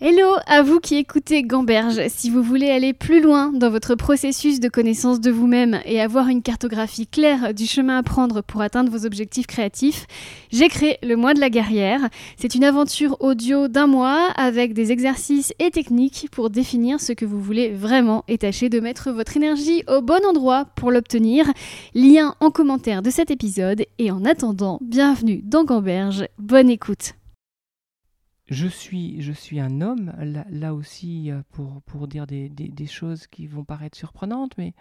Hello à vous qui écoutez Gamberge. Si vous voulez aller plus loin dans votre processus de connaissance de vous-même et avoir une cartographie claire du chemin à prendre pour atteindre vos objectifs créatifs, j'ai créé le mois de la guerrière. C'est une aventure audio d'un mois avec des exercices et techniques pour définir ce que vous voulez vraiment et tâcher de mettre votre énergie au bon endroit pour l'obtenir. Lien en commentaire de cet épisode et en attendant, bienvenue dans Gamberge. Bonne écoute je suis, je suis un homme, là, aussi, euh, pour, pour dire des, des, choses qui vont paraître surprenantes, mais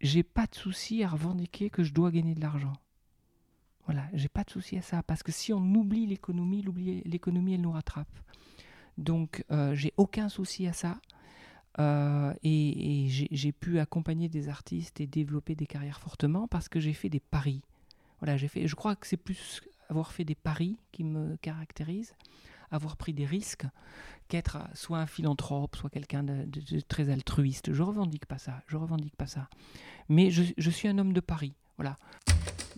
j'ai pas de souci à revendiquer que je dois gagner de l'argent. Voilà, j'ai pas de souci à ça, parce que si on oublie l'économie, l'économie, elle nous rattrape. Donc, euh, j'ai aucun souci à ça. Euh, et, et j'ai pu accompagner des artistes et développer des carrières fortement parce que j'ai fait des paris. Voilà, j'ai fait. Je crois que c'est plus avoir fait des paris qui me caractérise avoir pris des risques qu'être soit un philanthrope, soit quelqu'un de, très altruiste. Je revendique pas ça, je revendique pas ça. Mais je, suis un homme de Paris, voilà.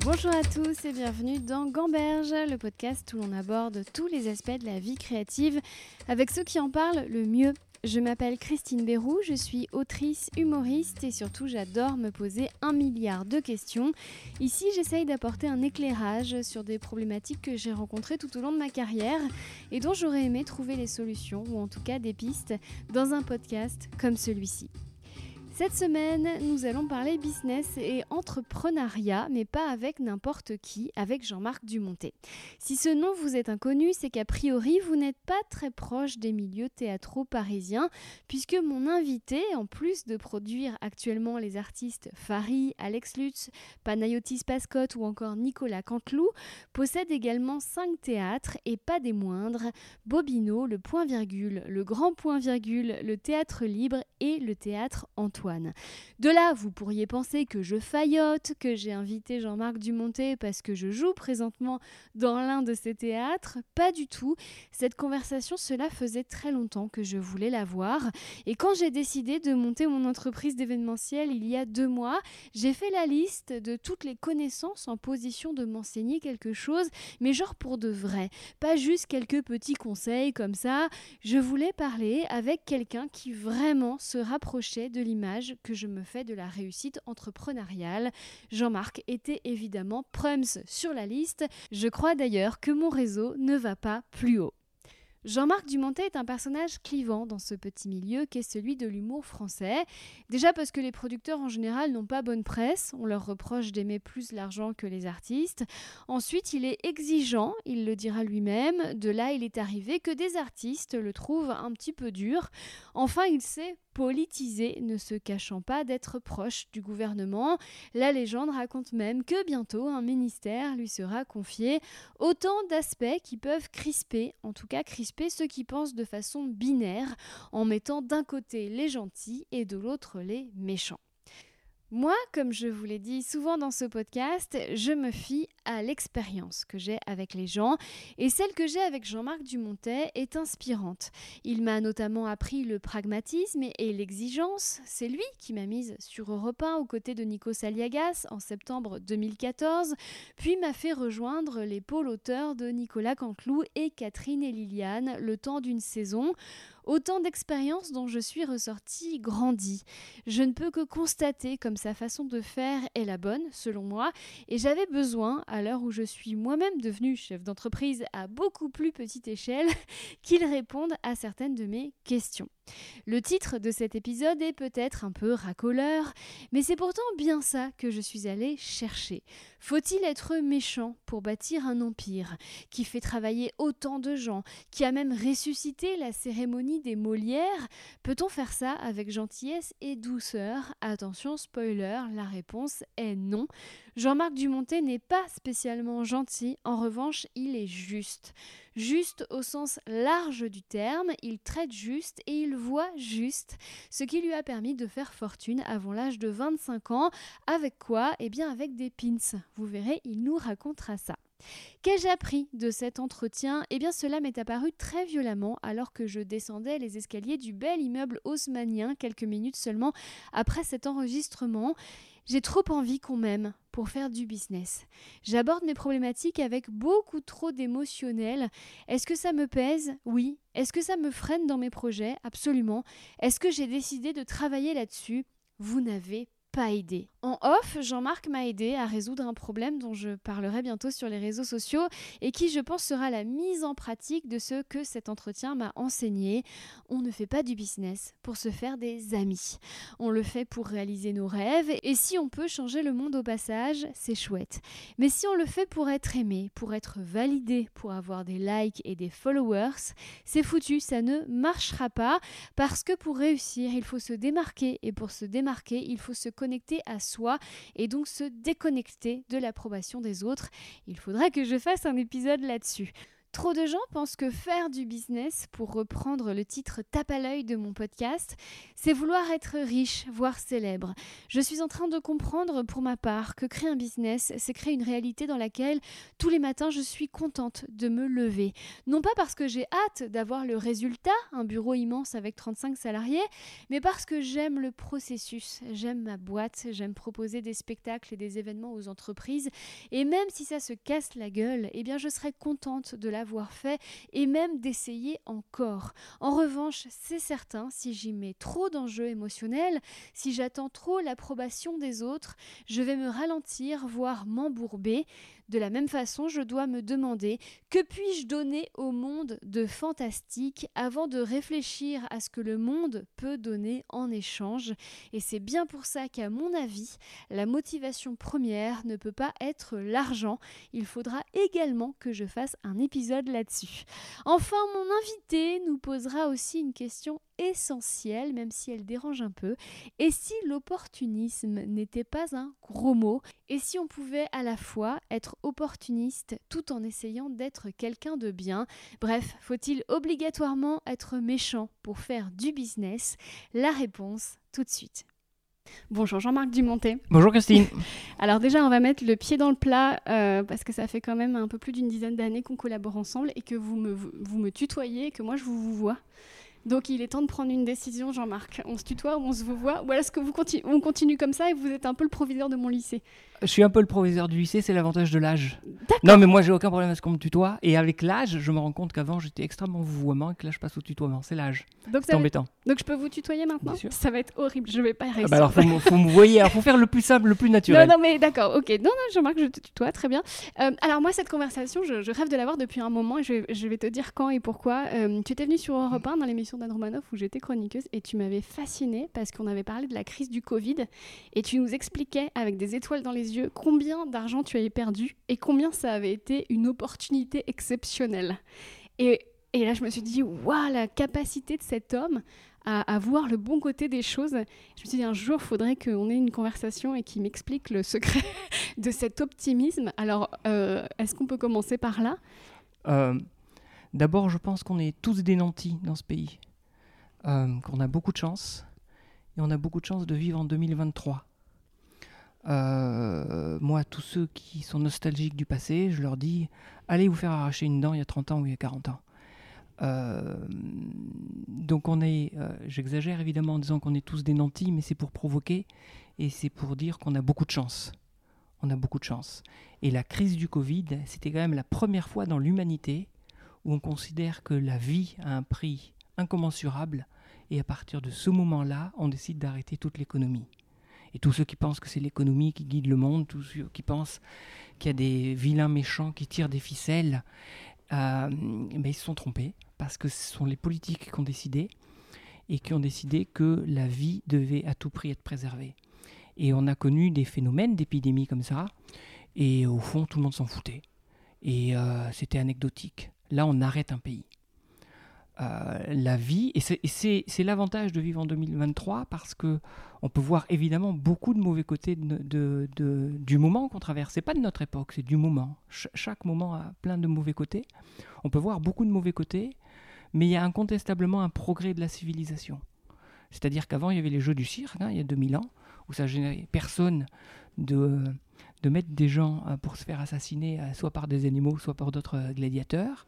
Bonjour à tous et bienvenue dans Gamberge, le podcast où l'on aborde tous les aspects de la vie créative avec ceux qui en parlent le mieux je m'appelle Christine Bérou, je suis autrice, humoriste et surtout j'adore me poser un milliard de questions. Ici j'essaye d'apporter un éclairage sur des problématiques que j'ai rencontrées tout au long de ma carrière et dont j'aurais aimé trouver les solutions ou en tout cas des pistes dans un podcast comme celui-ci. Cette semaine, nous allons parler business et entrepreneuriat, mais pas avec n'importe qui, avec Jean-Marc Dumontet. Si ce nom vous est inconnu, c'est qu'a priori, vous n'êtes pas très proche des milieux théâtraux parisiens, puisque mon invité, en plus de produire actuellement les artistes Farid, Alex Lutz, Panayotis Pascotte ou encore Nicolas Canteloup, possède également cinq théâtres et pas des moindres, Bobino, le Point Virgule, le Grand Point Virgule, le Théâtre Libre et le Théâtre Antoine. De là, vous pourriez penser que je faillote, que j'ai invité Jean-Marc Dumontet parce que je joue présentement dans l'un de ses théâtres. Pas du tout. Cette conversation, cela faisait très longtemps que je voulais la voir. Et quand j'ai décidé de monter mon entreprise d'événementiel il y a deux mois, j'ai fait la liste de toutes les connaissances en position de m'enseigner quelque chose, mais genre pour de vrai. Pas juste quelques petits conseils comme ça. Je voulais parler avec quelqu'un qui vraiment se rapprochait de l'image que je me fais de la réussite entrepreneuriale. Jean-Marc était évidemment Prums sur la liste. Je crois d'ailleurs que mon réseau ne va pas plus haut. Jean-Marc Dumontet est un personnage clivant dans ce petit milieu qu'est celui de l'humour français. Déjà parce que les producteurs en général n'ont pas bonne presse, on leur reproche d'aimer plus l'argent que les artistes. Ensuite, il est exigeant, il le dira lui-même. De là, il est arrivé que des artistes le trouvent un petit peu dur. Enfin, il sait politisé, ne se cachant pas d'être proche du gouvernement. La légende raconte même que bientôt un ministère lui sera confié. Autant d'aspects qui peuvent crisper, en tout cas crisper ceux qui pensent de façon binaire, en mettant d'un côté les gentils et de l'autre les méchants. Moi, comme je vous l'ai dit souvent dans ce podcast, je me fie l'expérience que j'ai avec les gens et celle que j'ai avec Jean-Marc Dumontet est inspirante. Il m'a notamment appris le pragmatisme et l'exigence. C'est lui qui m'a mise sur Europe 1 aux côtés de Nico Saliagas en septembre 2014, puis m'a fait rejoindre les pôles auteurs de Nicolas Canteloup et Catherine et Liliane le temps d'une saison Autant d'expériences dont je suis ressortie grandie. Je ne peux que constater comme sa façon de faire est la bonne, selon moi, et j'avais besoin, à l'heure où je suis moi-même devenue chef d'entreprise à beaucoup plus petite échelle, qu'il réponde à certaines de mes questions. Le titre de cet épisode est peut-être un peu racoleur, mais c'est pourtant bien ça que je suis allée chercher. Faut-il être méchant pour bâtir un empire qui fait travailler autant de gens, qui a même ressuscité la cérémonie des Molières? Peut-on faire ça avec gentillesse et douceur? Attention, spoiler, la réponse est non. Jean-Marc Dumontet n'est pas spécialement gentil, en revanche, il est juste. Juste au sens large du terme, il traite juste et il voit juste, ce qui lui a permis de faire fortune avant l'âge de 25 ans. Avec quoi? Eh bien avec des pins. Vous verrez, il nous racontera ça. Qu'ai-je appris de cet entretien? Eh bien cela m'est apparu très violemment alors que je descendais les escaliers du bel immeuble haussmannien quelques minutes seulement après cet enregistrement. J'ai trop envie qu'on m'aime pour faire du business. J'aborde mes problématiques avec beaucoup trop d'émotionnel. Est-ce que ça me pèse? Oui. Est-ce que ça me freine dans mes projets? Absolument. Est-ce que j'ai décidé de travailler là-dessus? Vous n'avez pas aidé. En off, Jean-Marc m'a aidé à résoudre un problème dont je parlerai bientôt sur les réseaux sociaux et qui, je pense, sera la mise en pratique de ce que cet entretien m'a enseigné. On ne fait pas du business pour se faire des amis. On le fait pour réaliser nos rêves et si on peut changer le monde au passage, c'est chouette. Mais si on le fait pour être aimé, pour être validé, pour avoir des likes et des followers, c'est foutu, ça ne marchera pas parce que pour réussir, il faut se démarquer et pour se démarquer, il faut se connecter à soi et donc se déconnecter de l'approbation des autres. Il faudra que je fasse un épisode là-dessus. Trop de gens pensent que faire du business, pour reprendre le titre tape à l'œil de mon podcast, c'est vouloir être riche, voire célèbre. Je suis en train de comprendre pour ma part que créer un business, c'est créer une réalité dans laquelle tous les matins je suis contente de me lever. Non pas parce que j'ai hâte d'avoir le résultat, un bureau immense avec 35 salariés, mais parce que j'aime le processus, j'aime ma boîte, j'aime proposer des spectacles et des événements aux entreprises, et même si ça se casse la gueule, eh bien je serai contente de la avoir fait et même d'essayer encore. En revanche, c'est certain, si j'y mets trop d'enjeux émotionnels, si j'attends trop l'approbation des autres, je vais me ralentir, voire m'embourber. De la même façon, je dois me demander que puis-je donner au monde de fantastique avant de réfléchir à ce que le monde peut donner en échange? Et c'est bien pour ça qu'à mon avis, la motivation première ne peut pas être l'argent. Il faudra également que je fasse un épisode là-dessus. Enfin, mon invité nous posera aussi une question essentielle, même si elle dérange un peu. Et si l'opportunisme n'était pas un gros mot? Et si on pouvait à la fois être opportuniste tout en essayant d'être quelqu'un de bien? Bref, faut-il obligatoirement être méchant pour faire du business? La réponse tout de suite. Bonjour Jean-Marc Dumontet. Bonjour Christine. Alors déjà, on va mettre le pied dans le plat euh, parce que ça fait quand même un peu plus d'une dizaine d'années qu'on collabore ensemble et que vous me, vous me tutoyez, que moi je vous, vous vois. Donc il est temps de prendre une décision, Jean-Marc. On se tutoie ou on se voit? Ou est-ce que vous on continue comme ça et vous êtes un peu le proviseur de mon lycée? Je suis un peu le proviseur du lycée, c'est l'avantage de l'âge. Non, mais moi j'ai aucun problème à ce qu'on me tutoie. Et avec l'âge, je me rends compte qu'avant j'étais extrêmement vouvoiement et que là je passe au tutoiement. C'est l'âge. C'est embêtant. Donc je peux vous tutoyer maintenant? Ça va être horrible, je vais pas y réussir. Ah bah alors faut, faut me voyer, il faut faire le plus simple, le plus naturel. Non, non, mais d'accord, ok. Non, non, Jean-Marc, je te tutoie, très bien. Euh, alors moi, cette conversation, je, rêve de l'avoir depuis un moment et je vais, te dire quand et pourquoi. Euh, tu étais venu sur Europe 1 dans l'émission d'Anne Romanoff où j'ai chroniqueuse et tu m'avais fascinée parce qu'on avait parlé de la crise du Covid et tu nous expliquais avec des étoiles dans les yeux combien d'argent tu avais perdu et combien ça avait été une opportunité exceptionnelle. Et, et là, je me suis dit, waouh, la capacité de cet homme à, voir le bon côté des choses. Je me suis dit, un jour, il faudrait qu'on ait une conversation et qu'il m'explique le secret de cet optimisme. Alors, euh, est-ce qu'on peut commencer par là? Euh, D'abord, je pense qu'on est tous des nantis dans ce pays. Euh, qu'on a beaucoup de chance et on a beaucoup de chance de vivre en 2023. Euh, moi, tous ceux qui sont nostalgiques du passé, je leur dis allez vous faire arracher une dent il y a 30 ans ou il y a 40 ans. Euh, donc on est, j'exagère évidemment en disant qu'on est tous des nantis, mais c'est pour provoquer et c'est pour dire qu'on a beaucoup de chance. On a beaucoup de chance. Et la crise du Covid, c'était quand même la première fois dans l'humanité où on considère que la vie a un prix incommensurable, et à partir de ce moment-là, on décide d'arrêter toute l'économie. Et tous ceux qui pensent que c'est l'économie qui guide le monde, tous ceux qui pensent qu'il y a des vilains méchants qui tirent des ficelles, euh, ben, ils se sont trompés, parce que ce sont les politiques qui ont décidé, et qui ont décidé que la vie devait à tout prix être préservée. Et on a connu des phénomènes d'épidémie comme ça, et au fond, tout le monde s'en foutait. Et euh, c'était anecdotique. Là, on arrête un pays. Euh, la vie, et c'est l'avantage de vivre en 2023 parce que on peut voir évidemment beaucoup de mauvais côtés du moment qu'on traverse. C'est pas de notre époque, c'est du moment. chaque moment a plein de mauvais côtés. On peut voir beaucoup de mauvais côtés, mais il y a incontestablement un progrès de la civilisation. C'est-à-dire qu'avant, il y avait les jeux du cirque, hein, il y a 2000 ans, où ça générait personne de, de mettre des gens euh, pour se faire assassiner, euh, soit par des animaux, soit par d'autres gladiateurs.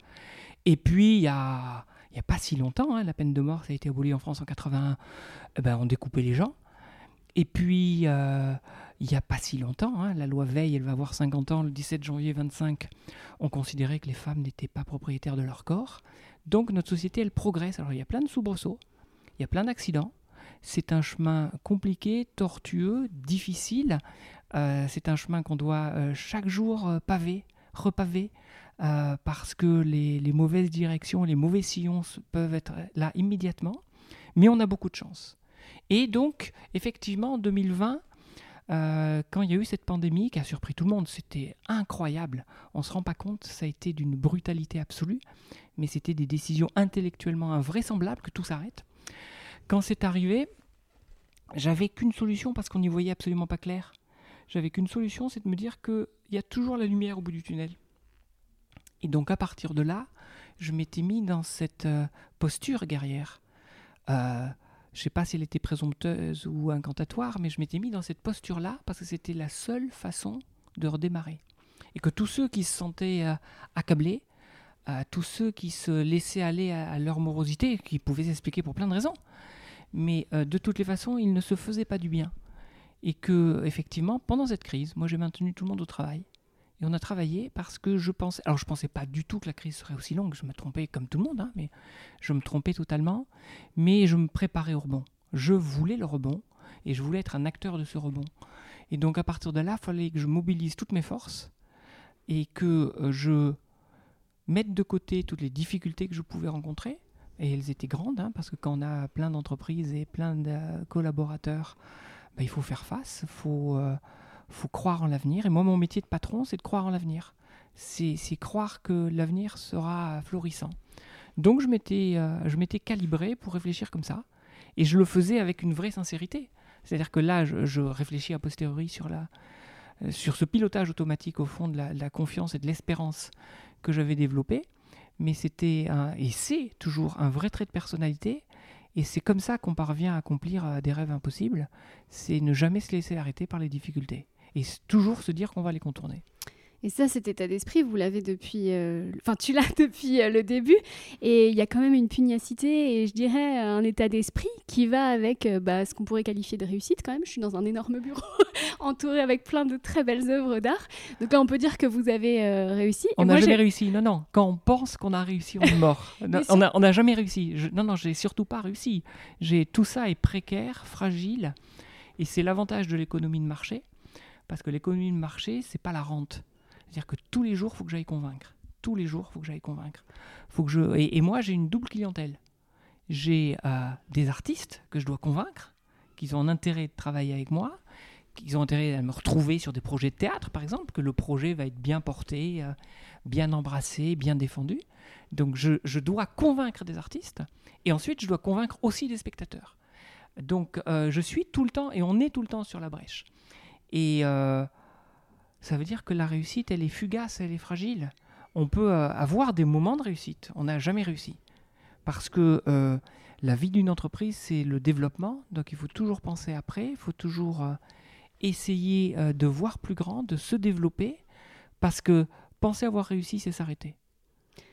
Et puis, il y a il n'y a pas si longtemps, hein, la peine de mort, ça a été aboli en France en 81, eh ben, on découpait les gens. Et puis, euh, il n'y a pas si longtemps, hein, la loi Veil, elle va avoir 50 ans, le 17 janvier 25, on considérait que les femmes n'étaient pas propriétaires de leur corps. Donc notre société, elle progresse. Alors il y a plein de soubresauts, il y a plein d'accidents. C'est un chemin compliqué, tortueux, difficile. Euh, c'est un chemin qu'on doit euh, chaque jour euh, paver, repaver, parce que les, mauvaises directions, les mauvais sillons peuvent être là immédiatement. Mais on a beaucoup de chance. Et donc, effectivement, en 2020, euh, quand il y a eu cette pandémie qui a surpris tout le monde, c'était incroyable. On ne se rend pas compte, ça a été d'une brutalité absolue, mais c'était des décisions intellectuellement invraisemblables que tout s'arrête. Quand c'est arrivé, j'avais qu'une solution parce qu'on n'y voyait absolument pas clair. J'avais qu'une solution, c'est de me dire qu'il y a toujours la lumière au bout du tunnel. Et donc à partir de là, je m'étais mis dans cette euh, posture guerrière. Euh, je ne sais pas si elle était présompteuse ou incantatoire, mais je m'étais mis dans cette posture-là parce que c'était la seule façon de redémarrer. Et que tous ceux qui se sentaient euh, accablés, tous ceux qui se laissaient aller à, leur morosité, qui pouvaient s'expliquer pour plein de raisons, mais de toutes les façons, ils ne se faisaient pas du bien. Et que, effectivement, pendant cette crise, moi j'ai maintenu tout le monde au travail. Et on a travaillé parce que je pensais. Alors, je ne pensais pas du tout que la crise serait aussi longue. Je me trompais comme tout le monde, hein, mais je me trompais totalement. Mais je me préparais au rebond. Je voulais le rebond et je voulais être un acteur de ce rebond. Et donc, à partir de là, il fallait que je mobilise toutes mes forces et que euh, je mette de côté toutes les difficultés que je pouvais rencontrer. Et elles étaient grandes, hein, parce que quand on a plein d'entreprises et plein de collaborateurs, bah, il faut faire face. Il faut. Euh, faut croire en l'avenir. Et moi, mon métier de patron, c'est de croire en l'avenir. C'est croire que l'avenir sera florissant. Donc, je m'étais euh, calibré pour réfléchir comme ça. Et je le faisais avec une vraie sincérité. C'est-à-dire que là, je, réfléchis a posteriori la, euh, sur ce pilotage automatique, au fond, de la, confiance et de l'espérance que j'avais développé. Mais c'était, et c'est toujours un vrai trait de personnalité. Et c'est comme ça qu'on parvient à accomplir euh, des rêves impossibles. C'est ne jamais se laisser arrêter par les difficultés et toujours se dire qu'on va les contourner. Et ça, cet état d'esprit, vous l'avez depuis. Euh, enfin, tu l'as depuis euh, le début. Et il y a quand même une pugnacité et je dirais un état d'esprit qui va avec euh, bah, ce qu'on pourrait qualifier de réussite quand même. Je suis dans un énorme bureau entouré avec plein de très belles œuvres d'art. Donc là, on peut dire que vous avez réussi. On n'a jamais réussi. Non, non. Quand on pense qu'on a réussi, on est mort. on n'a on a jamais réussi. Non, non, j'ai surtout pas réussi. Tout ça est précaire, fragile. Et c'est l'avantage de l'économie de marché parce que l'économie de marché, c'est pas la rente. C'est-à-dire que tous les jours, il faut que j'aille convaincre. Tous les jours, il faut que j'aille convaincre. Faut que je... et, moi, j'ai une double clientèle. J'ai euh, des artistes que je dois convaincre, qu'ils ont un intérêt de travailler avec moi, qu'ils ont intérêt à me retrouver sur des projets de théâtre, par exemple, que le projet va être bien porté, euh, bien embrassé, bien défendu. Donc je, je, dois convaincre des artistes, et ensuite je dois convaincre aussi des spectateurs. Donc euh, je suis tout le temps, et on est tout le temps sur la brèche. Et ça veut dire que la réussite, elle est fugace, elle est fragile. On peut euh, avoir des moments de réussite. On n'a jamais réussi. Parce que euh, la vie d'une entreprise, c'est le développement. Donc il faut toujours penser après. Il faut toujours essayer de voir plus grand, de se développer. Parce que penser avoir réussi, c'est s'arrêter.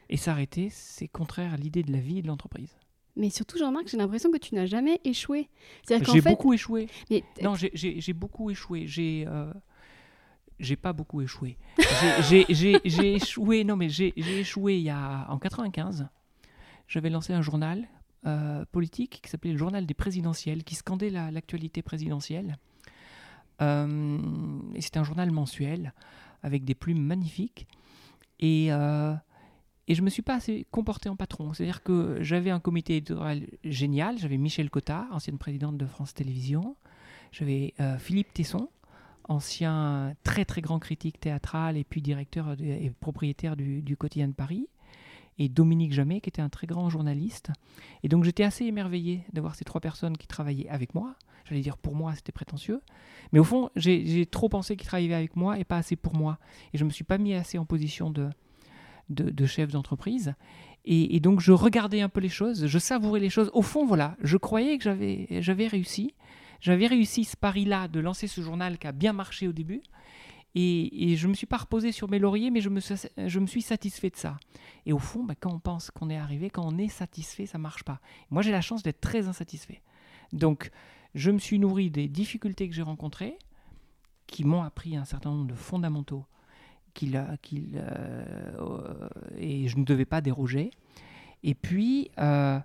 Et s'arrêter, c'est contraire à l'idée de la vie et de l'entreprise. Mais surtout, Jean-Marc, j'ai l'impression que tu n'as jamais échoué. J'ai beaucoup échoué. Non, j'ai beaucoup échoué. J'ai euh, j'ai pas beaucoup échoué. j'ai échoué. Non, mais j'ai échoué il y a en 95. J'avais lancé un journal euh, politique qui s'appelait le journal des présidentielles, qui scandait l'actualité présidentielle. Euh, et c'était un journal mensuel avec des plumes magnifiques. Et et je me suis pas assez comporté en patron. C'est-à-dire que j'avais un comité éditorial génial. J'avais Michel Cotta, ancienne présidente de France Télévisions. J'avais euh, Philippe Tesson, ancien très très grand critique théâtral et puis directeur et propriétaire du, quotidien de Paris. Et Dominique Jamet, qui était un très grand journaliste. Et donc j'étais assez émerveillé d'avoir ces trois personnes qui travaillaient avec moi. J'allais dire pour moi, c'était prétentieux. Mais au fond, j'ai trop pensé qu'ils travaillaient avec moi et pas assez pour moi. Et je ne me suis pas mis assez en position de, de, chef d'entreprise. Et, donc je regardais un peu les choses, je savourais les choses. Au fond, voilà, je croyais que j'avais réussi. J'avais réussi ce pari-là de lancer ce journal qui a bien marché au début. Et, je ne me suis pas reposé sur mes lauriers, mais je me, suis satisfait de ça. Et au fond, bah, quand on pense qu'on est arrivé, quand on est satisfait, ça marche pas. Moi, j'ai la chance d'être très insatisfait. Donc, je me suis nourri des difficultés que j'ai rencontrées qui m'ont appris un certain nombre de fondamentaux qu'il, qu'il, euh, et je ne devais pas déroger. Et puis, euh,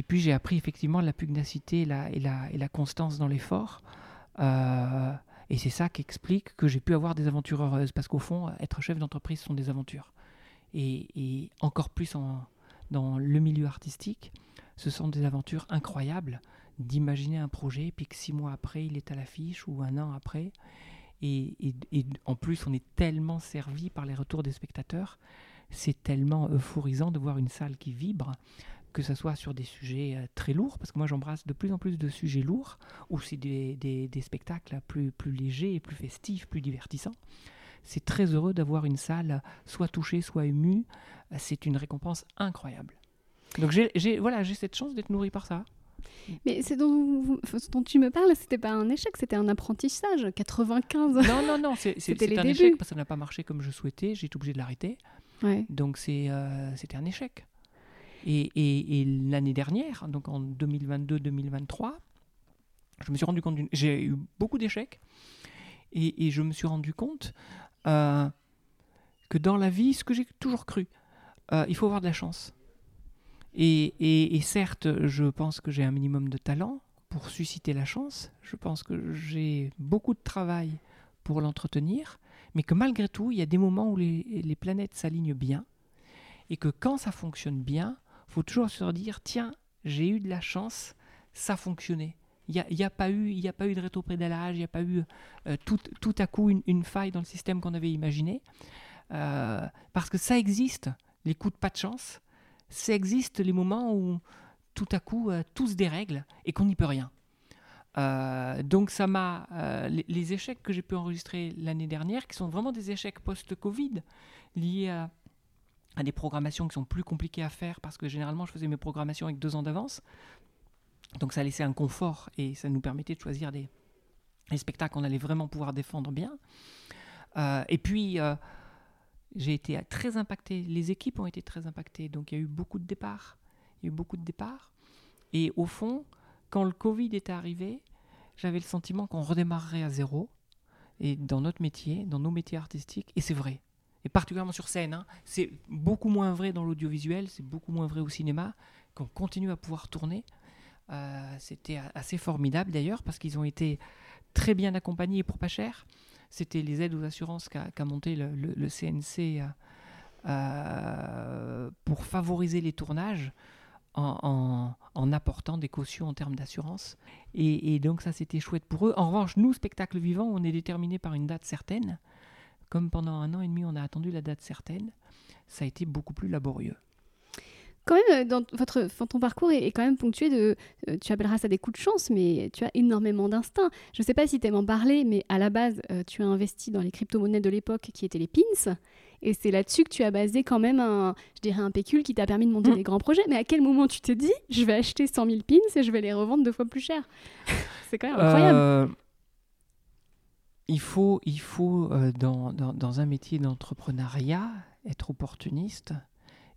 et puis j'ai appris effectivement la pugnacité et la, constance dans l'effort. Euh, et c'est ça qui explique que j'ai pu avoir des aventures heureuses, parce qu'au fond, être chef d'entreprise sont des aventures. Et, encore plus dans le milieu artistique, ce sont des aventures incroyables d'imaginer un projet, puis que six mois après, il est à l'affiche, ou un an après. Et, en plus, on est tellement servi par les retours des spectateurs. C'est tellement euphorisant de voir une salle qui vibre, que ce soit sur des sujets euh, très lourds, parce que moi j'embrasse de plus en plus de sujets lourds, ou c'est des, des, des, spectacles plus, plus légers, plus festifs, plus divertissants. C'est très heureux d'avoir une salle soit touchée, soit émue. C'est une récompense incroyable. Donc j'ai voilà, cette chance d'être nourri par ça. Mais c'est dont, dont, tu me parles, c'était pas un échec, c'était un apprentissage. 95. Non, non, non, c'était un échec parce que ça n'a pas marché comme je souhaitais. J'ai été obligé de l'arrêter. Ouais. Donc euh, c'était un échec. Et, l'année dernière, donc en 2022-2023, je me suis rendu compte. J'ai eu beaucoup d'échecs. Et, je me suis rendu compte euh, que dans la vie, ce que j'ai toujours cru, euh, il faut avoir de la chance. Et, certes, je pense que j'ai un minimum de talent pour susciter la chance. Je pense que j'ai beaucoup de travail pour l'entretenir. Mais que malgré tout, il y a des moments où les, planètes s'alignent bien. Et que quand ça fonctionne bien, faut toujours se dire tiens, j'ai eu de la chance, ça fonctionnait. Il n'y a, a, pas eu, y a pas eu de rétroprédalage, il n'y a pas eu euh, tout, à coup une, faille dans le système qu'on avait imaginé. Euh, parce que ça existe, les coups de pas de chance ça existe les moments où tout à coup euh, tout se dérègle et qu'on n'y peut rien. Euh, donc ça m'a les, échecs que j'ai pu enregistrer l'année dernière, qui sont vraiment des échecs post-Covid, liés à, à, des programmations qui sont plus compliquées à faire parce que généralement je faisais mes programmations avec deux ans d'avance. Donc ça laissait un confort et ça nous permettait de choisir des, spectacles qu'on allait vraiment pouvoir défendre bien. et puis j'ai été très impacté. Les équipes ont été très impactées. Donc il y a eu beaucoup de départs. Il y a eu beaucoup de départs. Et au fond, quand le Covid est arrivé, j'avais le sentiment qu'on redémarrerait à zéro. Et dans notre métier, dans nos métiers artistiques, et c'est vrai. Et particulièrement sur scène, hein, c'est beaucoup moins vrai dans l'audiovisuel, c'est beaucoup moins vrai au cinéma, qu'on continue à pouvoir tourner. Euh, C'était assez formidable d'ailleurs, parce qu'ils ont été très bien accompagnés pour pas cher. C'était les aides aux assurances qu'a monté le, CNC euh, euh, pour favoriser les tournages en, apportant des cautions en termes d'assurance. Et, donc ça, c'était chouette pour eux. En revanche, nous, spectacle vivant, on est déterminé par une date certaine. Comme pendant un an et demi, on a attendu la date certaine, ça a été beaucoup plus laborieux quand même, euh, dans votre, ton parcours est, quand même ponctué de, euh, tu appelleras ça des coups de chance, mais tu as énormément d'instinct. Je ne sais pas si tu aimes en parler, mais à la base, euh, tu as investi dans les crypto-monnaies de l'époque qui étaient les pins. Et c'est là-dessus que tu as basé quand même un, je dirais un pécule qui t'a permis de monter mmh. des grands projets. Mais à quel moment tu t'es dit, je vais acheter 100 000 pins et je vais les revendre deux fois plus cher? C'est quand même incroyable. Il faut, il faut dans, dans, un métier d'entrepreneuriat, être opportuniste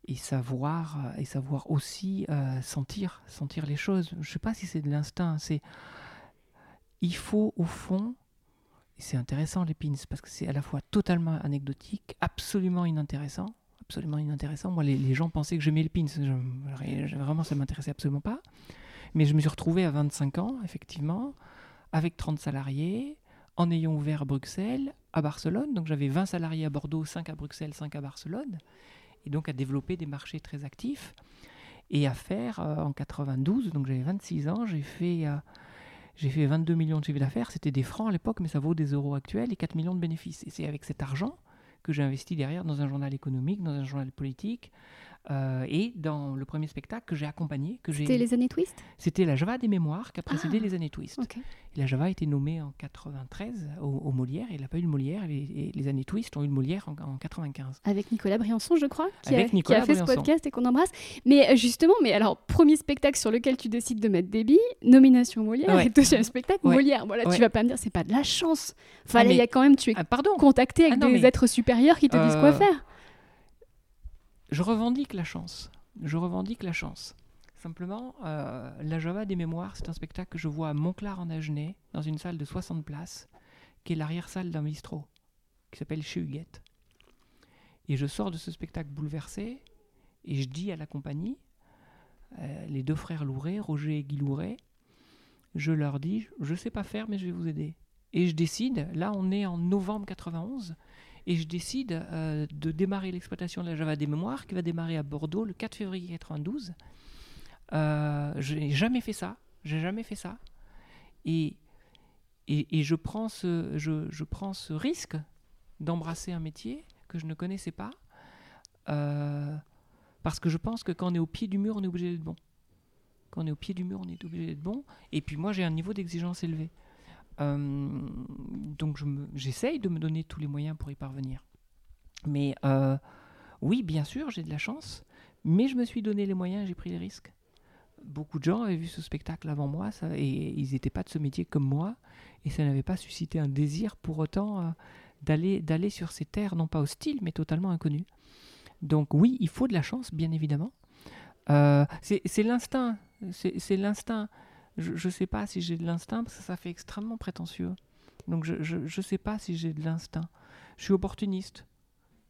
et savoir euh, et savoir aussi euh, sentir sentir les choses. Je sais pas si c'est de l'instinct c'est il faut au fond c'est intéressant les pins parce que c'est à la fois totalement anecdotique absolument inintéressant absolument inintéressant. Moi les, gens pensaient que j'aimais les pins. Je, vraiment ça m'intéressait absolument pas. Mais je me suis retrouvé à 25 ans effectivement avec 30 salariés en ayant ouvert Bruxelles à Barcelone. Donc j'avais 20 salariés à Bordeaux 5 à Bruxelles 5 à Barcelone. Et donc à développer des marchés très actifs. Et à faire euh, en 92, donc j'avais 26 ans, j'ai fait, euh, j'ai fait 22 millions de chiffre d'affaires, c'était des francs à l'époque, mais ça vaut des euros actuels et 4 millions de bénéfices. Et c'est avec cet argent que j'ai investi derrière dans un journal économique, dans un journal politique, euh, et dans le premier spectacle que j'ai accompagné. C'était les années Twist? C'était la Java des mémoires qui a précédé ah, les années Twist. Et la Java a été nommée en 93 au, Molière, et il n'a pas eu le Molière, et les, années Twist ont eu le Molière en, 95. Avec Nicolas Briançon, je crois, qui, a, qui a, fait ce podcast et qu'on embrasse. Mais euh, justement, mais alors, premier spectacle sur lequel tu décides de mettre des billes, nomination Molière, et deuxième spectacle, Molière. Voilà, tu vas pas me dire, c'est pas de la chance. Fallait, ah, il y a quand même, tu es ah, pardon. contacté avec des êtres supérieurs qui te disent quoi euh, faire je revendique la chance. Je revendique la chance. Simplement, euh, la Java des mémoires, c'est un spectacle que je vois à Montclar en Agenais, dans une salle de 60 places, qui est l'arrière-salle d'un bistrot, qui s'appelle Chez Huguette. Et je sors de ce spectacle bouleversé, et je dis à la compagnie, euh, les deux frères Louret, Roger et Guy Louret, je leur dis, je ne sais pas faire, mais je vais vous aider. Et je décide, là on est en novembre 91, et je décide euh, de démarrer l'exploitation de la Java des mémoires qui va démarrer à Bordeaux le 4 février 92. Euh, je n'ai jamais fait ça, j'ai jamais fait ça. Et, et, je, prends ce, je, je prends ce risque d'embrasser un métier que je ne connaissais pas, euh, parce que je pense que quand on est au pied du mur, on est obligé d'être bon. Quand on est au pied du mur, on est obligé d'être bon. Et puis moi, j'ai un niveau d'exigence élevé. Euh, donc j'essaye de me donner tous les moyens pour y parvenir. Mais euh, oui, bien sûr, j'ai de la chance, mais je me suis donné les moyens, j'ai pris les risques. Beaucoup de gens avaient vu ce spectacle avant moi et ils n'étaient pas de ce métier comme moi, et ça n'avait pas suscité un désir pour autant euh, d'aller sur ces terres, non pas hostiles, mais totalement inconnues. Donc oui, il faut de la chance, bien évidemment. c'est l'instinct, c'est l'instinct je ne sais pas si j'ai de l'instinct, parce que ça fait extrêmement prétentieux. Donc je ne sais pas si j'ai de l'instinct. Je suis opportuniste.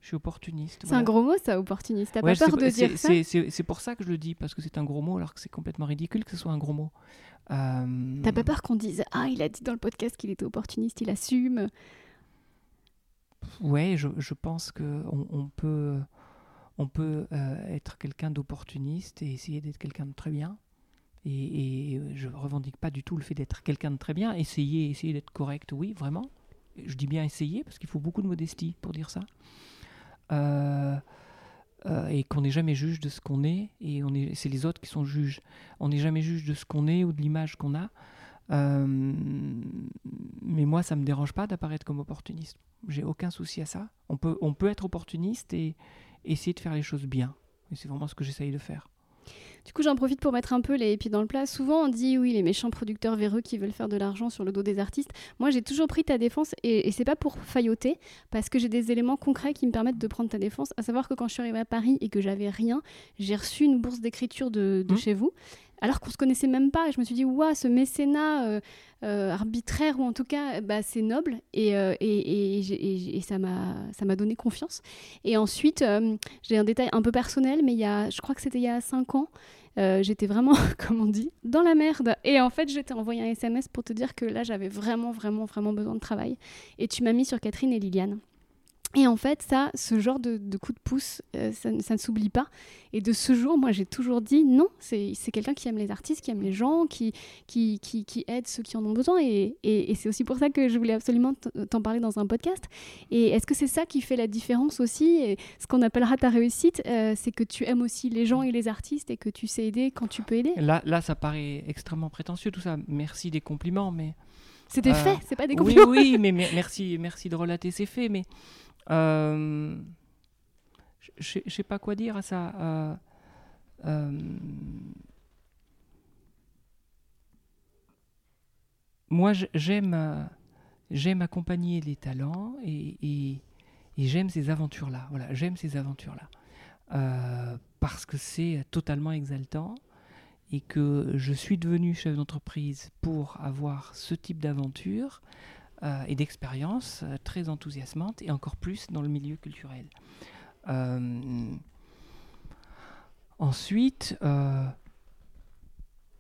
Je suis opportuniste. C'est un gros mot, ça, opportuniste. T'as pas peur de dire ça C'est pour ça que je le dis, parce que c'est un gros mot, alors que c'est complètement ridicule que ce soit un gros mot. Euh... T'as pas peur qu'on dise Ah, il a dit dans le podcast qu'il était opportuniste, il assume Ouais, je, je pense qu'on on peut, on peut euh, être quelqu'un d'opportuniste et essayer d'être quelqu'un de très bien. Et, et, je revendique pas du tout le fait d'être quelqu'un de très bien. Essayer, essayer d'être correct, oui, vraiment. Je dis bien essayer parce qu'il faut beaucoup de modestie pour dire ça. Euh, euh, et qu'on n'est jamais juge de ce qu'on est. Et on est, c'est les autres qui sont juges. On n'est jamais juge de ce qu'on est ou de l'image qu'on a. Euh, mais moi, ça me dérange pas d'apparaître comme opportuniste. J'ai aucun souci à ça. On peut, on peut être opportuniste et essayer de faire les choses bien. Et c'est vraiment ce que j'essaye de faire. Du coup, j'en profite pour mettre un peu les pieds dans le plat. Souvent, on dit oui, les méchants producteurs véreux qui veulent faire de l'argent sur le dos des artistes. Moi, j'ai toujours pris ta défense et, et c'est pas pour failloter, parce que j'ai des éléments concrets qui me permettent de prendre ta défense. À savoir que quand je suis arrivée à Paris et que j'avais rien, j'ai reçu une bourse d'écriture de, de mmh. chez vous alors qu'on se connaissait même pas. Et je me suis dit, waouh, ce mécénat euh, euh, arbitraire, ou en tout cas, bah, c'est noble. Et, euh, ça m'a donné confiance. Et ensuite, j'ai un détail un peu personnel, mais il y a, je crois que c'était il y a 5 ans. j'étais vraiment, comme on dit, dans la merde. Et en fait, je t'ai envoyé un SMS pour te dire que là, j'avais vraiment, vraiment, vraiment besoin de travail. Et tu m'as mis sur Catherine et Liliane. Et en fait, ça, ce genre de, coup de pouce, euh, ça, ne s'oublie pas. Et de ce jour, moi, j'ai toujours dit non, c'est quelqu'un qui aime les artistes, qui aime les gens, qui, qui, qui, aide ceux qui en ont besoin. Et, et, c'est aussi pour ça que je voulais absolument t'en parler dans un podcast. Et est-ce que c'est ça qui fait la différence aussi? Et Ce qu'on appellera ta réussite, euh, c'est que tu aimes aussi les gens et les artistes et que tu sais aider quand tu peux aider. Là, là ça paraît extrêmement prétentieux tout ça. Merci des compliments, mais... C'était euh, fait, c'est pas des compliments. Oui, oui, mais merci, merci de relater ces faits, mais... Euh, je ne sais pas quoi dire à ça. Euh, euh, moi, j'aime j'aime accompagner les talents et, j'aime ces aventures-là. Voilà, j'aime ces aventures-là. parce que c'est totalement exaltant et que je suis devenu chef d'entreprise pour avoir ce type d'aventure euh, et d'expérience euh, très enthousiasmante et encore plus dans le milieu culturel. Euh, ensuite,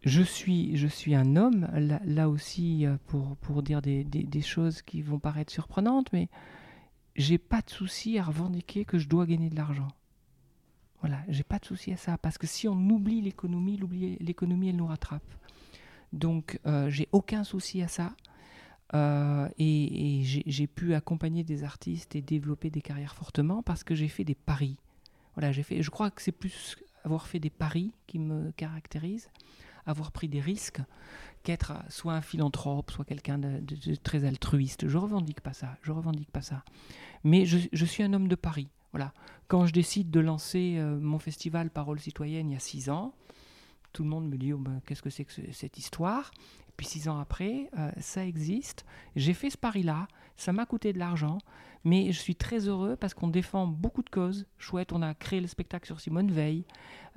je, suis, je suis un homme, là, aussi pour, pour dire des, des, choses qui vont paraître surprenantes, mais j'ai pas de souci à revendiquer que je dois gagner de l'argent. Voilà, j'ai pas de souci à ça, parce que si on oublie l'économie, l'économie elle nous rattrape. Donc j'ai aucun souci à ça. Euh, et, j'ai pu accompagner des artistes et développer des carrières fortement parce que j'ai fait des paris. Voilà, fait. Je crois que c'est plus avoir fait des paris qui me caractérise, avoir pris des risques, qu'être soit un philanthrope, soit quelqu'un de, très altruiste. Je revendique pas ça. Je revendique pas ça. Mais je, suis un homme de paris. Voilà. Quand je décide de lancer euh, mon festival Parole citoyenne il y a six ans, tout le monde me dit oh ben, qu'est-ce que c'est que cette histoire? Puis six ans après, euh, ça existe. J'ai fait ce pari-là, ça m'a coûté de l'argent, mais je suis très heureux parce qu'on défend beaucoup de causes. Chouette, on a créé le spectacle sur Simone Veil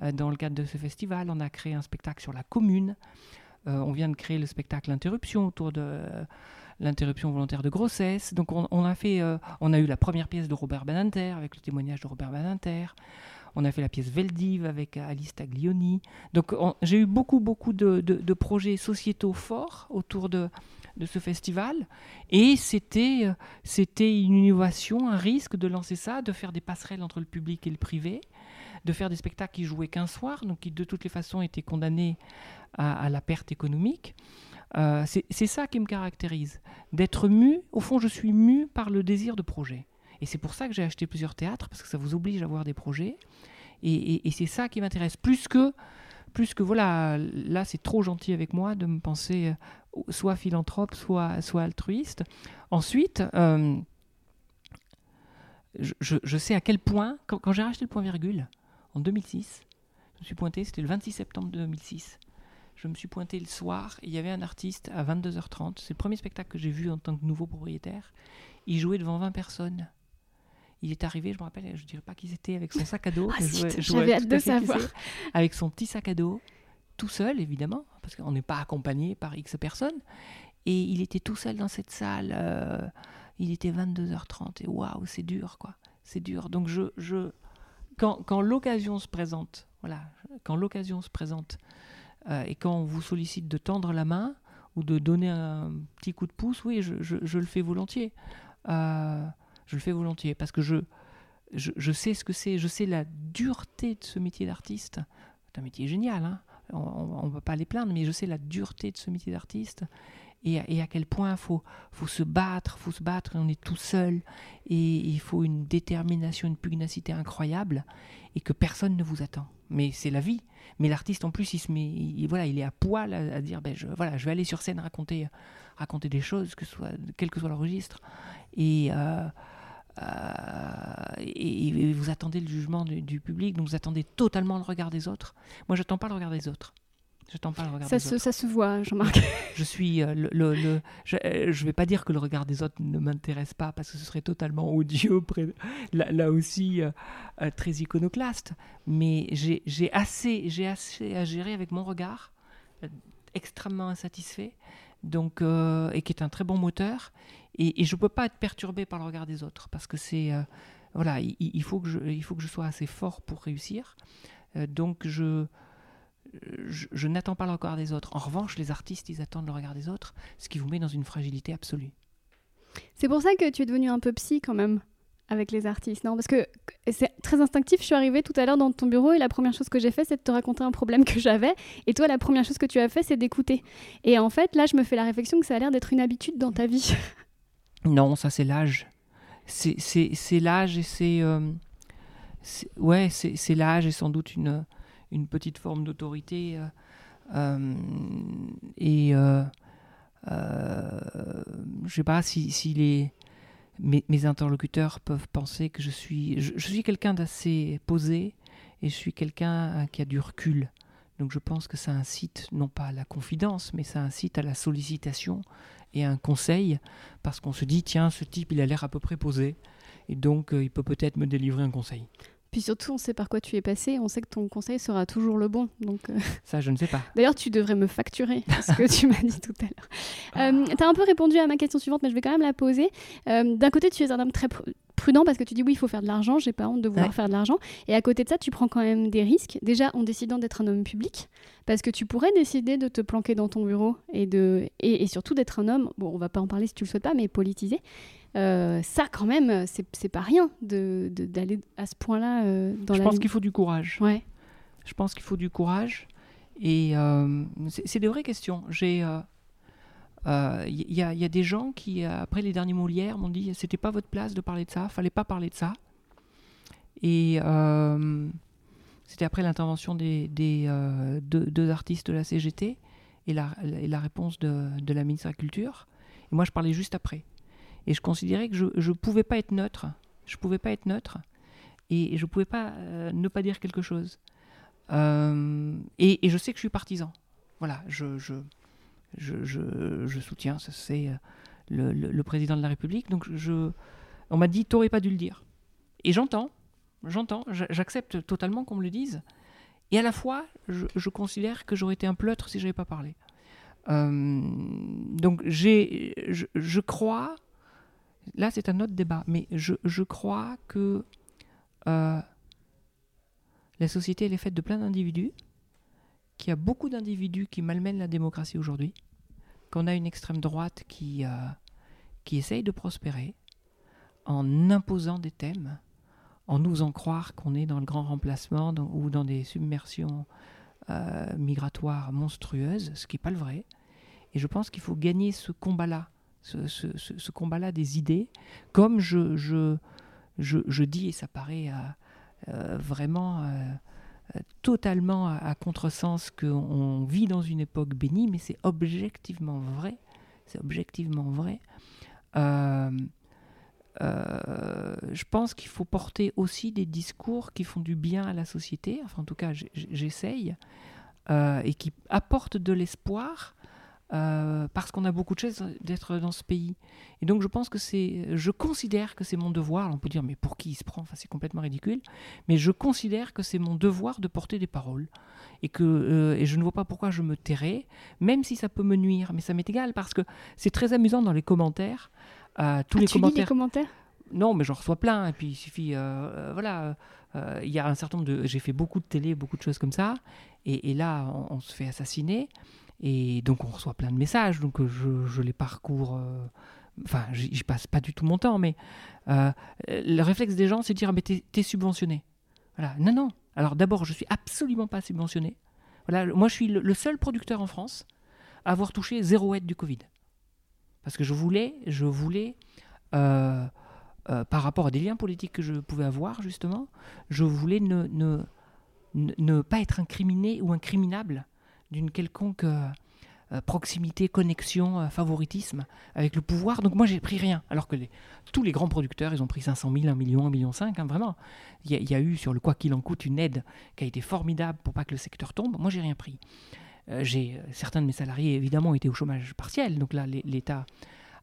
euh, dans le cadre de ce festival, on a créé un spectacle sur la commune, euh, on vient de créer le spectacle Interruption autour de l'interruption volontaire de grossesse. Donc on, a fait, on a eu la première pièce de Robert Badinter avec le témoignage de Robert Badinter. On a fait la pièce Veldiv avec Alice Taglioni. Donc j'ai eu beaucoup, beaucoup de, projets sociétaux forts autour de, de ce festival. Et c'était, c'était une innovation, un risque de lancer ça, de faire des passerelles entre le public et le privé, de faire des spectacles qui jouaient qu'un soir, donc qui de toutes les façons étaient condamnés à, la perte économique. Euh, c'est ça qui me caractérise, d'être mu. Au fond, je suis mu par le désir de projet. Et c'est pour ça que j'ai acheté plusieurs théâtres, parce que ça vous oblige à avoir des projets. Et, c'est ça qui m'intéresse. Plus que, plus que, voilà, là c'est trop gentil avec moi de me penser euh, soit philanthrope, soit, soit altruiste. Ensuite, euh, je, sais à quel point, quand, j'ai racheté le point virgule, en 2006, je me suis pointé, c'était le 26 septembre 2006. Je me suis pointé le soir, il y avait un artiste à 22h30. C'est le premier spectacle que j'ai vu en tant que nouveau propriétaire. Il jouait devant 20 personnes. Il est arrivé, je me rappelle, je ne dirais pas qui c'était, avec son sac à dos. Ah, J'avais hâte de savoir. Avec son petit sac à dos, tout seul évidemment, parce qu'on n'est pas accompagné par X personnes. Et il était tout seul dans cette salle. Euh, il était 22h30 et waouh, c'est dur quoi. C'est dur. Donc je, je quand, quand l'occasion se présente, voilà, quand l'occasion se présente euh, et quand on vous sollicite de tendre la main ou de donner un petit coup de pouce, oui, je, je, je le fais volontiers. Euh, je le fais volontiers parce que je, je, sais ce que c'est, je sais la dureté de ce métier d'artiste. C'est un métier génial, hein on ne va pas les plaindre, mais je sais la dureté de ce métier d'artiste et, à quel point il faut, faut se battre, faut se battre, on est tout seul, et il faut une détermination, une pugnacité incroyable, et que personne ne vous attend. Mais c'est la vie. Mais l'artiste, en plus, il se met, voilà, il est à poil à, dire, ben je, voilà, je vais aller sur scène raconter, raconter des choses, que soit, quel que soit le registre, et euh, euh, et, vous attendez le jugement du, public, donc vous attendez totalement le regard des autres. Moi, j'attends pas le regard des autres. J'attends pas le regard ça des se, autres. Ça se voit, Jean-Marc. je suis euh, le, le, je, euh, je, vais pas dire que le regard des autres ne m'intéresse pas parce que ce serait totalement odieux, là, là aussi très iconoclaste. Mais j'ai assez, j'ai assez à gérer avec mon regard, extrêmement insatisfait, donc et qui est un très bon moteur et, je ne peux pas être perturbé par le regard des autres parce que c'est euh, voilà, il, faut que je, il faut que je sois assez fort pour réussir. Euh, donc je, je, n'attends pas le regard des autres. En revanche, les artistes, ils attendent le regard des autres, ce qui vous met dans une fragilité absolue. C'est pour ça que tu es devenu un peu psy quand même avec les artistes, non Parce que c'est très instinctif. Je suis arrivée tout à l'heure dans ton bureau et la première chose que j'ai fait, c'est de te raconter un problème que j'avais. Et toi, la première chose que tu as fait, c'est d'écouter. Et en fait, là, je me fais la réflexion que ça a l'air d'être une habitude dans ta vie. Non, ça c'est l'âge. C'est l'âge et c'est... Euh, ouais, c'est l'âge et sans doute une, une petite forme d'autorité. Euh, euh, et je sais pas si, si les, mes, interlocuteurs peuvent penser que je suis... Je, suis quelqu'un d'assez posé et je suis quelqu'un qui a du recul. Donc je pense que ça incite non pas à la confidence, mais ça incite à la sollicitation et un conseil, parce qu'on se dit, tiens, ce type, il a l'air à peu près posé, et donc euh, il peut peut-être me délivrer un conseil. Puis surtout, on sait par quoi tu es passé, on sait que ton conseil sera toujours le bon. Donc euh. Ça, je ne sais pas. D'ailleurs, tu devrais me facturer ce que tu m'as dit tout à l'heure. Euh, tu as un peu répondu à ma question suivante, mais je vais quand même la poser. D'un côté, tu es un homme très prudent parce que tu dis oui, il faut faire de l'argent, j'ai pas honte de vouloir faire de l'argent. Et à côté de ça, tu prends quand même des risques. Déjà, en décidant d'être un homme public, parce que tu pourrais décider de te planquer dans ton bureau et, de, et, surtout d'être un homme, bon, on va pas en parler si tu le souhaites pas, mais politisé. Euh, ça, quand même, c'est pas rien d'aller de, à ce point-là euh, dans Je la pense qu'il faut du courage. Ouais. Je pense qu'il faut du courage. Et euh, c'est des vraies questions. J'ai il euh, y, a des gens qui, après les derniers Molières, m'ont dit c'était pas votre place de parler de ça, fallait pas parler de ça. Et c'était après l'intervention des, euh, deux, artistes de la CGT et la, la réponse de, la ministre de la Culture. Et moi, je parlais juste après. Et je considérais que je ne pouvais pas être neutre. Je pouvais pas être neutre. Et, je ne pouvais pas ne pas dire quelque chose. Et, je sais que je suis partisan. Voilà, je, je, soutiens, c'est euh, le, président de la République. Donc je, on m'a dit, t'aurais pas dû le dire. Et j'entends, j'entends, j'accepte totalement qu'on me le dise. Et à la fois, je, considère que j'aurais été un pleutre si j'avais pas parlé. donc je, crois, là c'est un autre débat, mais je, crois que la société elle est faite de plein d'individus, qu'il y a beaucoup d'individus qui malmènent la démocratie aujourd'hui, qu'on a une extrême droite qui, qui essaye de prospérer en imposant des thèmes, en nous croire qu'on est dans le grand remplacement ou dans des submersions euh, migratoires monstrueuses, ce qui n'est pas le vrai. Et je pense qu'il faut gagner ce combat-là, ce, combat-là des idées, comme je, dis, et ça paraît euh, euh, vraiment totalement à, à contresens qu'on vit dans une époque bénie, mais c'est objectivement vrai. C'est objectivement vrai. Euh, je pense qu'il faut porter aussi des discours qui font du bien à la société, enfin en tout cas j'essaye, euh, et qui apportent de l'espoir. Euh, parce qu'on a beaucoup de choses d'être dans ce pays. Et donc je pense que c'est, je considère que c'est mon devoir. On peut dire mais pour qui il se prend Enfin c'est complètement ridicule. Mais je considère que c'est mon devoir de porter des paroles et que et je ne vois pas pourquoi je me tairais, même si ça peut me nuire. Mais ça m'est égal parce que c'est très amusant dans les commentaires tous les commentaires. les commentaires non, mais j'en reçois plein. Et puis il suffit, euh, euh, voilà, euh, il y a un certain nombre de. J'ai fait beaucoup de télé, beaucoup de choses comme ça. Et, là, on, se fait assassiner. Et donc on reçoit plein de messages. Donc je, les parcours. Enfin, j'y passe pas du tout mon temps. Mais le réflexe des gens, c'est de dire mais t'es subventionné. Voilà. Non, non. Alors d'abord, je suis absolument pas subventionné. Voilà. Moi, je suis le, seul producteur en France à avoir touché zéro aide du Covid. Parce que je voulais, je voulais, euh, euh, par rapport à des liens politiques que je pouvais avoir, justement, je voulais ne, pas être incriminé ou incriminable d'une quelconque euh, proximité, connexion, favoritisme avec le pouvoir. Donc moi, j'ai pris rien. Alors que tous les grands producteurs, ils ont pris 500 000, 1 million, 1 million 5, hein, vraiment. Il y, a eu sur le quoi qu'il en coûte une aide qui a été formidable pour pas que le secteur tombe. Moi, j'ai rien pris. Euh, euh, certains de mes salariés évidemment étaient au chômage partiel, donc là l'État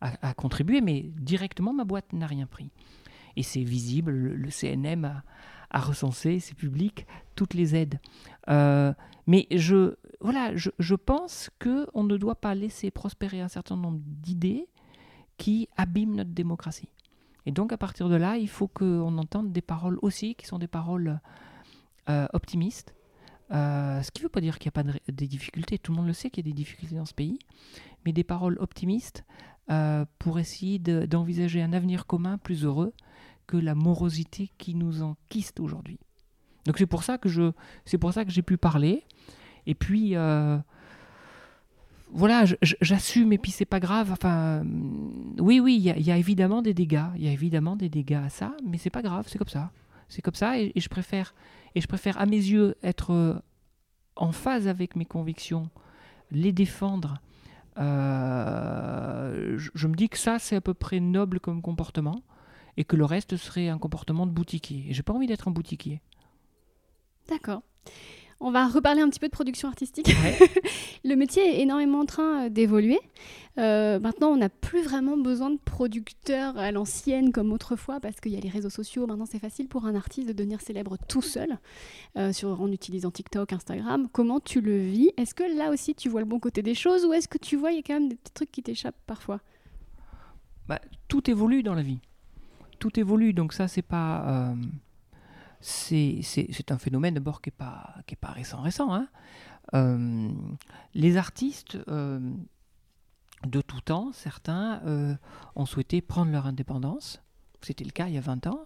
a, contribué, mais directement ma boîte n'a rien pris. Et c'est visible, le, CNM a, recensé, c'est public, toutes les aides. Euh, mais je, voilà, je, je pense qu'on ne doit pas laisser prospérer un certain nombre d'idées qui abîment notre démocratie. Et donc à partir de là, il faut qu'on entende des paroles aussi qui sont des paroles optimistes, euh, ce qui ne veut pas dire qu'il n'y a pas de, des difficultés. Tout le monde le sait qu'il y a des difficultés dans ce pays, mais des paroles optimistes euh, pour essayer d'envisager un avenir commun plus heureux que la morosité qui nous enquiste aujourd'hui. Donc c'est pour ça que je, c'est pour ça que j'ai pu parler. Et puis euh, voilà, j'assume et puis c'est pas grave. Enfin, oui, oui, il y, a évidemment des dégâts, il y a évidemment des dégâts à ça, mais c'est pas grave, c'est comme ça, c'est comme ça. et, je préfère et je préfère, à mes yeux, être euh, en phase avec mes convictions, les défendre. Euh, je, me dis que ça, c'est à peu près noble comme comportement, et que le reste serait un comportement de boutiquier. Et j'ai pas envie d'être un boutiquier. D'accord. On va reparler un petit peu de production artistique. le métier est énormément en train euh, d'évoluer. Euh, maintenant, on n'a plus vraiment besoin de producteurs à l'ancienne comme autrefois parce qu'il y a les réseaux sociaux. Maintenant, c'est facile pour un artiste de devenir célèbre tout seul euh, sur, en utilisant TikTok, Instagram. Comment tu le vis? Est-ce que là aussi, tu vois le bon côté des choses ou est-ce que tu vois il y a quand même des petits trucs qui t'échappent parfois? Bah, Tout évolue dans la vie. Tout évolue, donc ça, c'est pas c'est un phénomène d'abord qui n'est pas, récent. Hein. Euh, les artistes euh, de tout temps, certains, euh, ont souhaité prendre leur indépendance. C'était le cas il y a 20 ans.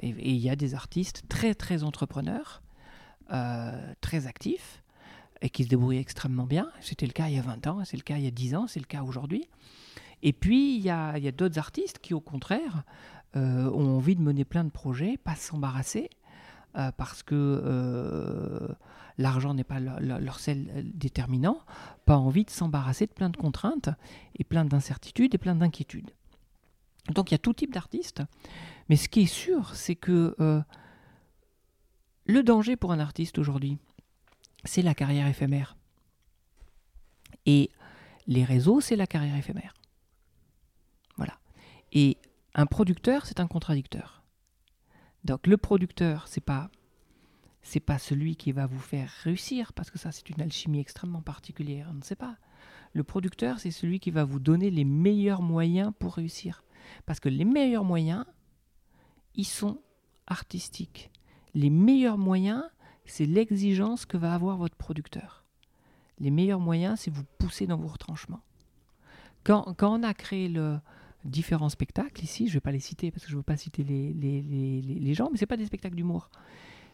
Et, il y a des artistes très, très entrepreneurs, très actifs, et qui se débrouillent extrêmement bien. C'était le cas il y a 20 ans, c'est le cas il y a 10 ans, c'est le cas aujourd'hui. Et puis, il y a d'autres artistes qui, au contraire, ont envie de mener plein de projets, pas s'embarrasser, euh, parce que euh, l'argent n'est pas leur, sel déterminant, pas envie de s'embarrasser de plein de contraintes et plein d'incertitudes et plein d'inquiétudes. Donc il y a tout type d'artistes, mais ce qui est sûr, c'est que euh, le danger pour un artiste aujourd'hui, c'est la carrière éphémère. Et les réseaux, c'est la carrière éphémère. Voilà. Et un producteur, c'est un contradicteur. Donc le producteur, c'est pas c'est pas celui qui va vous faire réussir parce que ça c'est une alchimie extrêmement particulière, on ne sait pas. Le producteur, c'est celui qui va vous donner les meilleurs moyens pour réussir. Parce que les meilleurs moyens, ils sont artistiques. Les meilleurs moyens, c'est l'exigence que va avoir votre producteur. Les meilleurs moyens, c'est vous pousser dans vos retranchements. Quand, quand on a créé le, différents spectacles ici, je ne vais pas les citer parce que je ne veux pas citer les, les, les, les gens, mais ce pas des spectacles d'humour.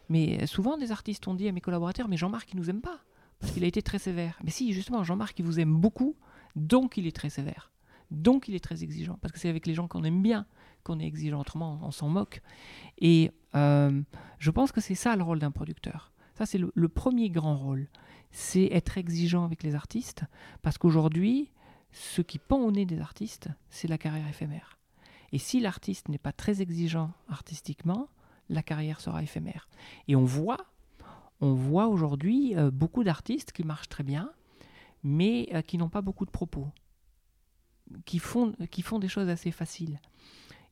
Mais souvent, des artistes ont dit à mes collaborateurs, mais Jean-Marc, il nous aime pas, parce qu'il a été très sévère. Mais si, justement, Jean-Marc, il vous aime beaucoup, donc il est très sévère. Donc il est très exigeant, parce que c'est avec les gens qu'on aime bien qu'on est exigeant, autrement on s'en moque. Et euh, je pense que c'est ça le rôle d'un producteur. Ça, c'est le, premier grand rôle. C'est être exigeant avec les artistes, parce qu'aujourd'hui, ce qui pend au nez des artistes, c'est la carrière éphémère. Et si l'artiste n'est pas très exigeant artistiquement, la carrière sera éphémère. Et on voit, on voit aujourd'hui euh, beaucoup d'artistes qui marchent très bien, mais euh, qui n'ont pas beaucoup de propos, qui font, qui font des choses assez faciles.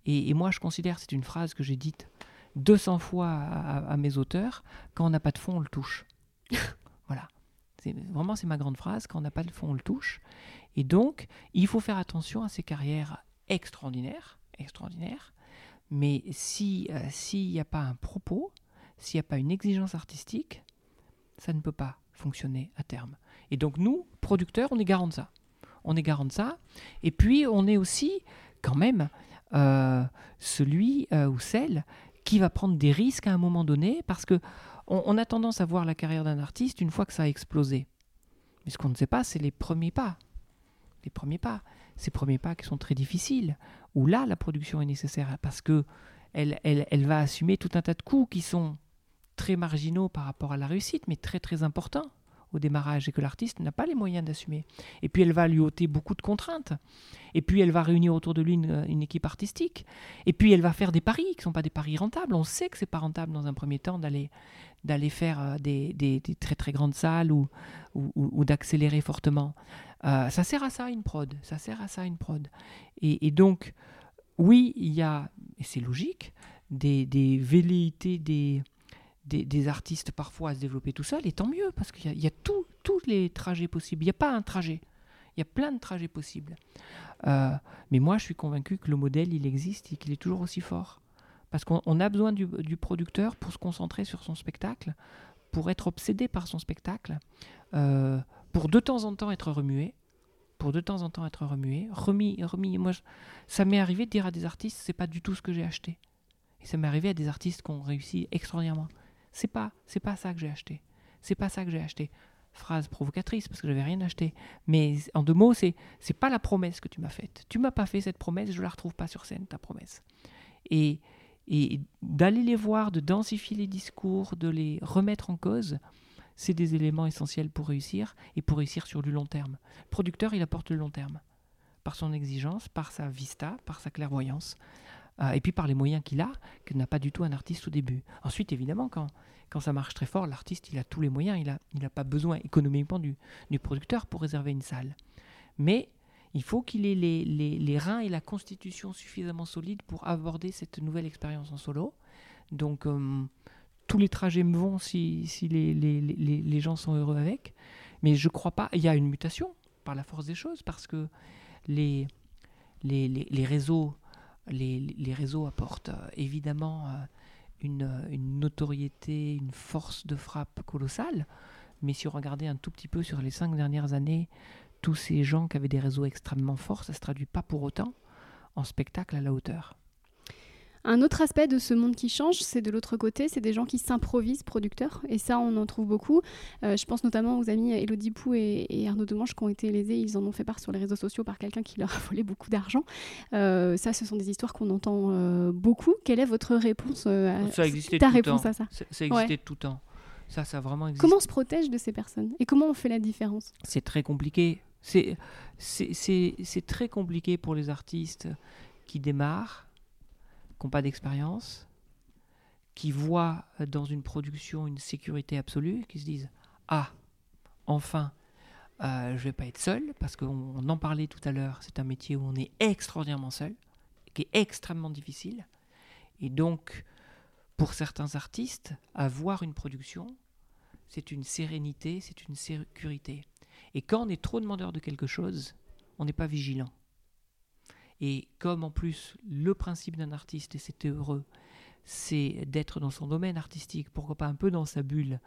Et, moi, je considère, c'est une phrase que j'ai dite 200 fois à, mes auteurs, quand on n'a pas de fond, on le touche. Vraiment, c'est ma grande phrase, quand on n'a pas de fond, on le touche. Et donc, il faut faire attention à ces carrières extraordinaires, extraordinaires, mais euh, s'il n'y a pas un propos, s'il n'y a pas une exigence artistique, ça ne peut pas fonctionner à terme. Et donc nous, producteurs, on est garant de ça. On est garant de ça. Et puis on est aussi quand même euh, celui euh, ou celle qui va prendre des risques à un moment donné parce que on a tendance à voir la carrière d'un artiste une fois que ça a explosé. Mais ce qu'on ne sait pas, c'est les premiers pas. Les premiers pas ces premiers pas qui sont très difficiles, où là, la production est nécessaire parce que elle, va assumer tout un tas de coûts qui sont très marginaux par rapport à la réussite, mais très très importants au démarrage et que l'artiste n'a pas les moyens d'assumer. Et puis elle va lui ôter beaucoup de contraintes. Et puis elle va réunir autour de lui une, équipe artistique. Et puis elle va faire des paris qui ne sont pas des paris rentables. On sait que c'est pas rentable dans un premier temps d'aller d'aller faire euh, des, très très grandes salles ou, ou d'accélérer fortement. Euh, ça sert à ça une prod, ça sert à ça une prod. Et, donc, oui, il y a, et c'est logique, des, velléités des, des, artistes parfois à se développer tout seul, et tant mieux, parce qu'il y a, tous les trajets possibles. Il n'y a pas un trajet, il y a plein de trajets possibles. Euh, mais moi, je suis convaincu que le modèle, il existe et qu'il est toujours aussi fort. Parce qu'on a besoin du, producteur pour se concentrer sur son spectacle, pour être obsédé par son spectacle. Euh, pour de temps en temps être remué, pour de temps en temps être remué, remis, remis. Moi, ça m'est arrivé de dire à des artistes, c'est pas du tout ce que j'ai acheté. Et ça m'est arrivé à des artistes qui ont réussi extraordinairement. C'est pas, c'est pas ça que j'ai acheté. C'est pas ça que j'ai acheté. Phrase provocatrice parce que j'avais rien acheté. Mais en deux mots, c'est, c'est pas la promesse que tu m'as faite. Tu m'as pas fait cette promesse, je la retrouve pas sur scène ta promesse. Et et d'aller les voir, de densifier les discours, de les remettre en cause, c'est des éléments essentiels pour réussir et pour réussir sur du long terme. Le producteur, il apporte le long terme par son exigence, par sa vista, par sa clairvoyance, euh, et puis par les moyens qu'il a, que n'a pas du tout un artiste au début. Ensuite, évidemment, quand, quand ça marche très fort, l'artiste, il a tous les moyens, il n'a il pas besoin économiquement du, du producteur pour réserver une salle. Mais il faut qu'il ait les, reins et la constitution suffisamment solides pour aborder cette nouvelle expérience en solo. Donc, euh, tous les trajets me vont si, les, gens sont heureux avec. Mais je crois pas. Il y a une mutation par la force des choses parce que les, réseaux apportent euh, évidemment euh, une, une, notoriété, une force de frappe colossale. Mais si on regardait un tout petit peu sur les cinq dernières années, tous ces gens qui avaient des réseaux extrêmement forts, ça ne se traduit pas pour autant en spectacle à la hauteur. Un autre aspect de ce monde qui change, c'est de l'autre côté, c'est des gens qui s'improvisent producteurs. Et ça, on en trouve beaucoup. Euh, je pense notamment aux amis Elodie Pou et, Arnaud Demange qui ont été lésés. Ils en ont fait part sur les réseaux sociaux par quelqu'un qui leur a volé beaucoup d'argent. Euh, ça, ce sont des histoires qu'on entend euh, beaucoup. Quelle est votre réponse à ça ta réponse à ça Ça existait tout le temps. Ça, ça a vraiment existé. Comment on se protège de ces personnes Et comment on fait la différence? C'est très compliqué. C'est très compliqué pour les artistes qui démarrent qui n'ont pas d'expérience, qui voient dans une production une sécurité absolue, qui se disent Ah, enfin, euh, je vais pas être seul, parce qu'on en parlait tout à l'heure, c'est un métier où on est extraordinairement seul, qui est extrêmement difficile. Et donc, pour certains artistes, avoir une production, c'est une sérénité, c'est une sécurité. Et quand on est trop demandeur de quelque chose, on n'est pas vigilant. Et comme en plus le principe d'un artiste, et c'était heureux, c'est d'être dans son domaine artistique, pourquoi pas un peu dans sa bulle,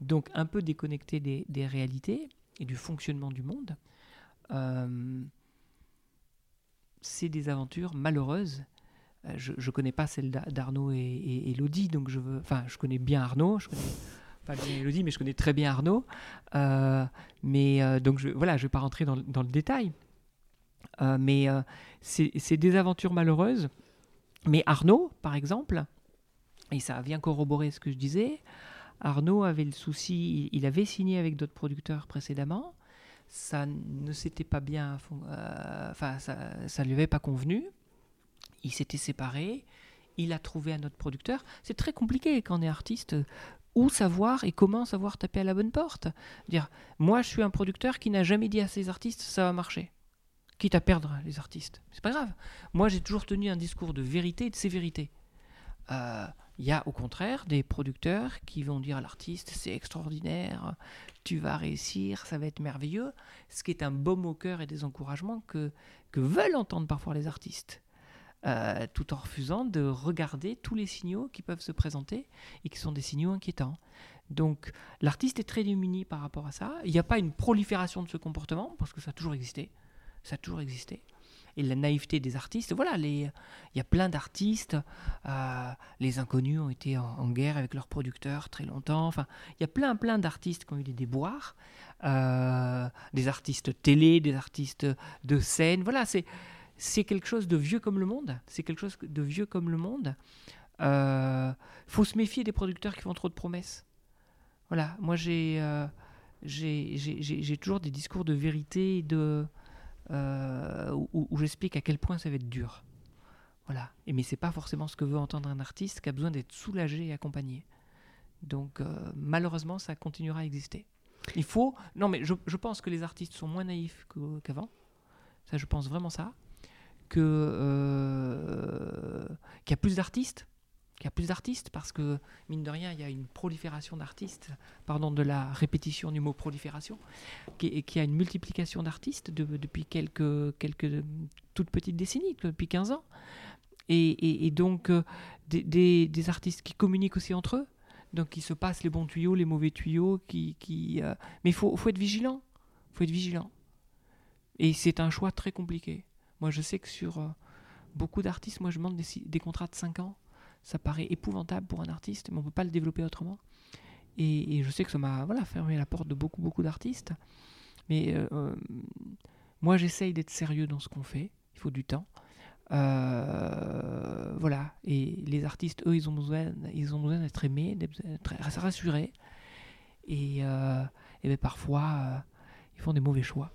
donc un peu déconnecté des, réalités et du fonctionnement du monde, euh, c'est des aventures malheureuses. Euh, je ne connais pas celle d'Arnaud et, Elodie, donc je veux. Enfin, je connais bien Arnaud, je connais pas bien Elodie, mais je connais très bien Arnaud. Euh, mais donc je, voilà, je vais pas rentrer dans, le détail. mais c'est des aventures malheureuses. Mais Arnaud, par exemple, et ça vient corroborer ce que je disais, Arnaud avait le souci, il avait signé avec d'autres producteurs précédemment, ça ne s'était pas bien, euh, enfin ça, ne lui avait pas convenu, il s'était séparé, il a trouvé un autre producteur. C'est très compliqué quand on est artiste, où savoir et comment savoir taper à la bonne porte. Dire, moi je suis un producteur qui n'a jamais dit à ses artistes ça va marcher quitte à perdre les artistes. C'est pas grave. Moi, j'ai toujours tenu un discours de vérité et de sévérité. Euh, il y a au contraire des producteurs qui vont dire à l'artiste c'est extraordinaire, tu vas réussir, ça va être merveilleux, ce qui est un baume au cœur et des encouragements que, que veulent entendre parfois les artistes. Euh, tout en refusant de regarder tous les signaux qui peuvent se présenter et qui sont des signaux inquiétants. Donc l'artiste est très démuni par rapport à ça. Il n'y a pas une prolifération de ce comportement, parce que ça a toujours existé. Ça a toujours existé et la naïveté des artistes. Voilà, il y a plein d'artistes. Euh, les inconnus ont été en, guerre avec leurs producteurs très longtemps. Enfin, il y a plein, plein d'artistes qui ont eu des déboires. Euh, des artistes télé, des artistes de scène. Voilà, c'est c'est quelque chose de vieux comme le monde. C'est quelque chose de vieux comme le monde. Il euh, faut se méfier des producteurs qui font trop de promesses. Voilà, moi j'ai j'ai toujours des discours de vérité, de euh, où, j'explique à quel point ça va être dur. Voilà. Et mais c'est pas forcément ce que veut entendre un artiste qui a besoin d'être soulagé et accompagné. Donc euh, malheureusement, ça continuera à exister. Il faut. Non, mais je, pense que les artistes sont moins naïfs qu'avant. ça, je pense vraiment ça. Euh, qu'il y a plus d'artistes y a plus d'artistes parce que, mine de rien, il y a une prolifération d'artistes, pardon, de la répétition du mot prolifération, qui, qui a une multiplication d'artistes depuis quelques, toutes petites décennies, depuis 15 ans. Et, donc, euh, des, des, artistes qui communiquent aussi entre eux, donc qui se passent les bons tuyaux, les mauvais tuyaux, qui, qui euh, mais il faut, faut être vigilant, faut être vigilant. Et c'est un choix très compliqué. Moi, je sais que sur euh, beaucoup d'artistes, moi, je demande des, des contrats de 5 ans ça paraît épouvantable pour un artiste, mais on ne peut pas le développer autrement. Et, je sais que ça m'a voilà, fermé la porte de beaucoup, beaucoup d'artistes. Mais euh, euh, moi, j'essaye d'être sérieux dans ce qu'on fait. Il faut du temps. Voilà. Et les artistes, eux, ils ont besoin, ils ont besoin d'être aimés, d'être rassurés. Et, et ben, parfois, ils font des mauvais choix.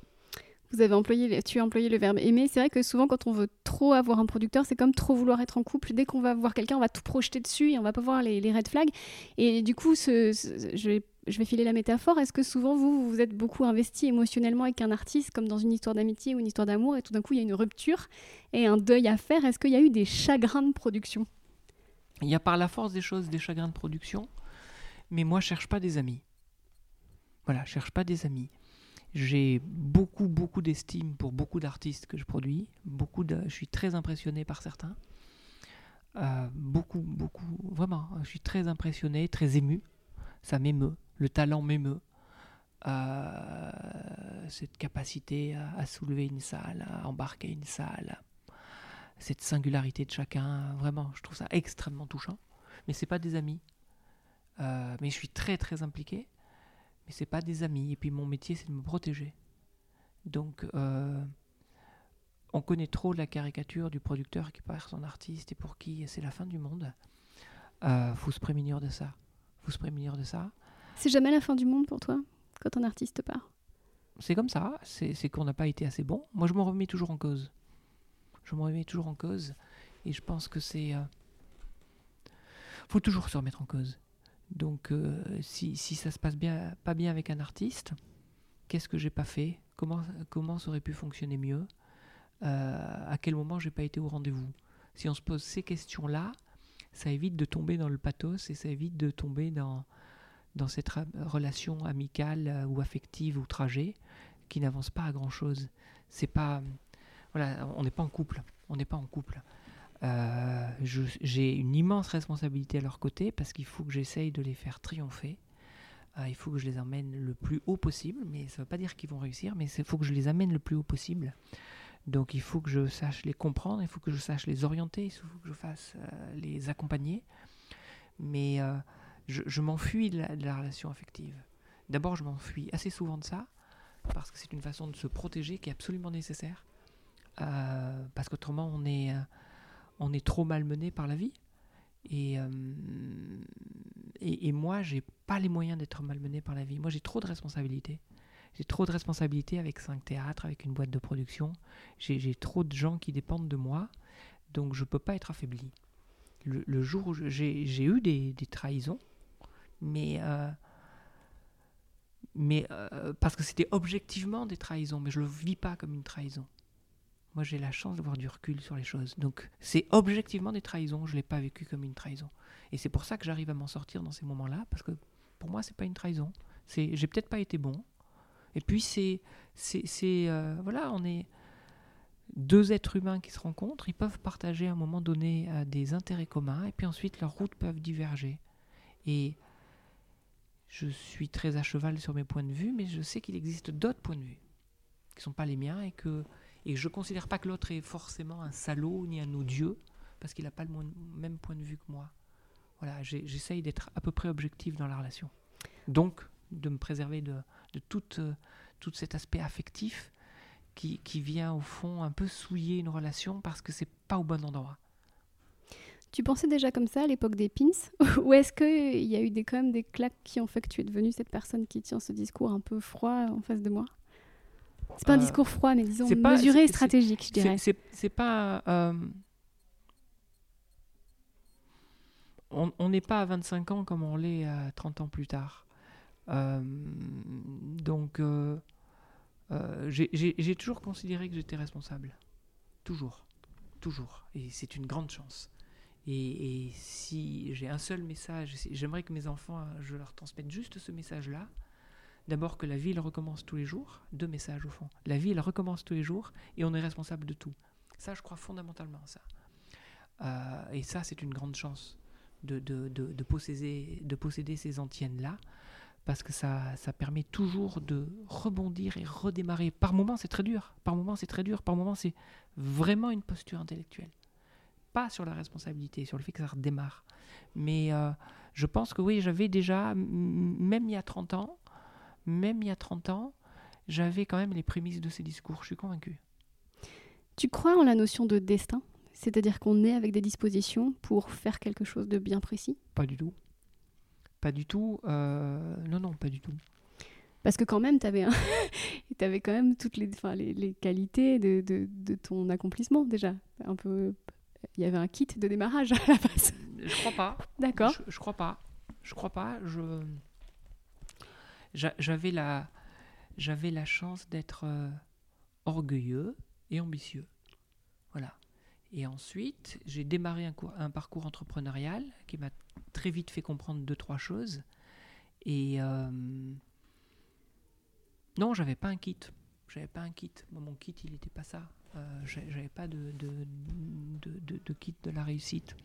Vous avez employé, tu as employé le verbe aimer. C'est vrai que souvent, quand on veut trop avoir un producteur, c'est comme trop vouloir être en couple. Dès qu'on va voir quelqu'un, on va tout projeter dessus et on va pas voir les, red flags. Et du coup, ce, je, vais, je, vais, filer la métaphore. Est-ce que souvent, vous, vous êtes beaucoup investi émotionnellement avec un artiste, comme dans une histoire d'amitié ou une histoire d'amour, et tout d'un coup, il y a une rupture et un deuil à faire? Est-ce qu'il y a eu des chagrins de production? Il y a par la force des choses des chagrins de production, mais moi, je cherche pas des amis. Voilà, je cherche pas des amis. J'ai beaucoup, beaucoup d'estime pour beaucoup d'artistes que je produis. Beaucoup de, je suis très impressionné par certains. Euh, beaucoup, beaucoup, vraiment, je suis très impressionné, très ému. Ça m'émeut. Le talent m'émeut. Euh, cette capacité à, soulever une salle, à embarquer une salle, cette singularité de chacun, vraiment, je trouve ça extrêmement touchant. Mais c'est pas des amis. Euh, mais je suis très très impliqué mais c'est pas des amis. Et puis mon métier, c'est de me protéger. Donc, euh, on connaît trop la caricature du producteur qui perd son artiste et pour qui c'est la fin du monde. Euh, faut se prémunir de ça. Faut se prémunir de ça. C'est jamais la fin du monde pour toi quand un artiste part? C'est comme ça. C'est qu'on n'a pas été assez bon. Moi, je me remets toujours en cause. Je me remets toujours en cause. Et je pense que c'est. Euh, faut toujours se remettre en cause. Donc, euh, si, si, ça se passe bien, pas bien avec un artiste, qu'est-ce que j'ai pas fait? Comment, comment ça aurait pu fonctionner mieux? Euh, À quel moment j'ai pas été au rendez-vous? Si on se pose ces questions-là, ça évite de tomber dans le pathos et ça évite de tomber dans, dans cette relation amicale euh, ou affective ou trajet qui n'avancent pas à grand chose. C'est pas, voilà, on n'est pas en couple. On n'est pas en couple. Euh, j'ai une immense responsabilité à leur côté parce qu'il faut que j'essaye de les faire triompher. Euh, il faut que je les emmène le plus haut possible, mais ça ne veut pas dire qu'ils vont réussir, mais il faut que je les amène le plus haut possible. Donc il faut que je sache les comprendre, il faut que je sache les orienter, il faut que je fasse euh, les accompagner. Mais je, m'enfuis de, de, la relation affective. D'abord, je m'enfuis assez souvent de ça, parce que c'est une façon de se protéger qui est absolument nécessaire. parce qu'autrement, on est on est trop malmené par la vie. Et, euh, et, et, moi, j'ai pas les moyens d'être malmené par la vie. Moi, j'ai trop de responsabilités. J'ai trop de responsabilités avec cinq théâtres, avec une boîte de production. J'ai trop de gens qui dépendent de moi. Donc, je peux pas être affaibli. Le, jour où j'ai eu des, trahisons, mais, euh, mais euh, parce que c'était objectivement des trahisons, mais je le vis pas comme une trahison. Moi, j'ai la chance d'avoir du recul sur les choses. Donc, c'est objectivement des trahisons. Je ne l'ai pas vécu comme une trahison. Et c'est pour ça que j'arrive à m'en sortir dans ces moments-là, parce que pour moi, c'est pas une trahison. C'est, j'ai peut-être pas été bon. Et puis, c'est, euh, voilà, on est deux êtres humains qui se rencontrent. Ils peuvent partager à un moment donné euh, des intérêts communs, et puis ensuite leurs routes peuvent diverger. Et je suis très à cheval sur mes points de vue, mais je sais qu'il existe d'autres points de vue qui ne sont pas les miens et que et je ne considère pas que l'autre est forcément un salaud ni un odieux, parce qu'il n'a pas le même point de vue que moi. Voilà, j'essaye d'être à peu près objectif dans la relation. Donc, de me préserver de, euh, tout cet aspect affectif qui, qui, vient au fond un peu souiller une relation parce que c'est pas au bon endroit. Tu pensais déjà comme ça à l'époque des pins Ou est-ce qu'il y a eu des, quand même des claques qui ont fait que tu es devenue cette personne qui tient ce discours un peu froid en face de moi? C'est pas un euh, discours froid, mais disons mesuré et stratégique, je dirais. C'est pas. Euh, on n'est pas à 25 ans comme on l'est à 30 ans plus tard. Euh, donc, j'ai toujours considéré que j'étais responsable. Toujours. Toujours. Et c'est une grande chance. Et, et si j'ai un seul message, j'aimerais que mes enfants, je leur transmette juste ce message-là. D'abord que la vie, elle recommence tous les jours. Deux messages au fond. La vie, elle recommence tous les jours et on est responsable de tout. Ça, je crois fondamentalement à ça. Euh, et ça, c'est une grande chance de, de, de, posséder, de posséder ces antiennes-là parce que ça, ça permet toujours de rebondir et redémarrer. Par moments, c'est très dur. Par moments, c'est très dur. Par moments, c'est vraiment une posture intellectuelle. Pas sur la responsabilité, sur le fait que ça redémarre. Mais euh, je pense que oui, j'avais déjà, même il y a 30 ans, même il y a 30 ans, j'avais quand même les prémices de ces discours, je suis convaincu. Tu crois en la notion de destin C'est-à-dire qu'on est avec des dispositions pour faire quelque chose de bien précis? Pas du tout. Pas du tout. Euh, non, non, pas du tout. Parce que quand même, tu avais, un... avais quand même toutes les, les, les qualités de, de, de, ton accomplissement déjà. Un peu... Il y avait un kit de démarrage à la base. Je crois pas. D'accord. Je, je crois pas. Je crois pas. Je j'avais la, j'avais la chance d'être euh, orgueilleux et ambitieux. Voilà. Et ensuite, j'ai démarré un, parcours entrepreneurial qui m'a très vite fait comprendre deux, trois choses. Et euh, non, j'avais pas un kit. J'avais pas un kit. mon kit, il n'était pas ça. Euh, j'avais pas de de, de, de, kit de la réussite.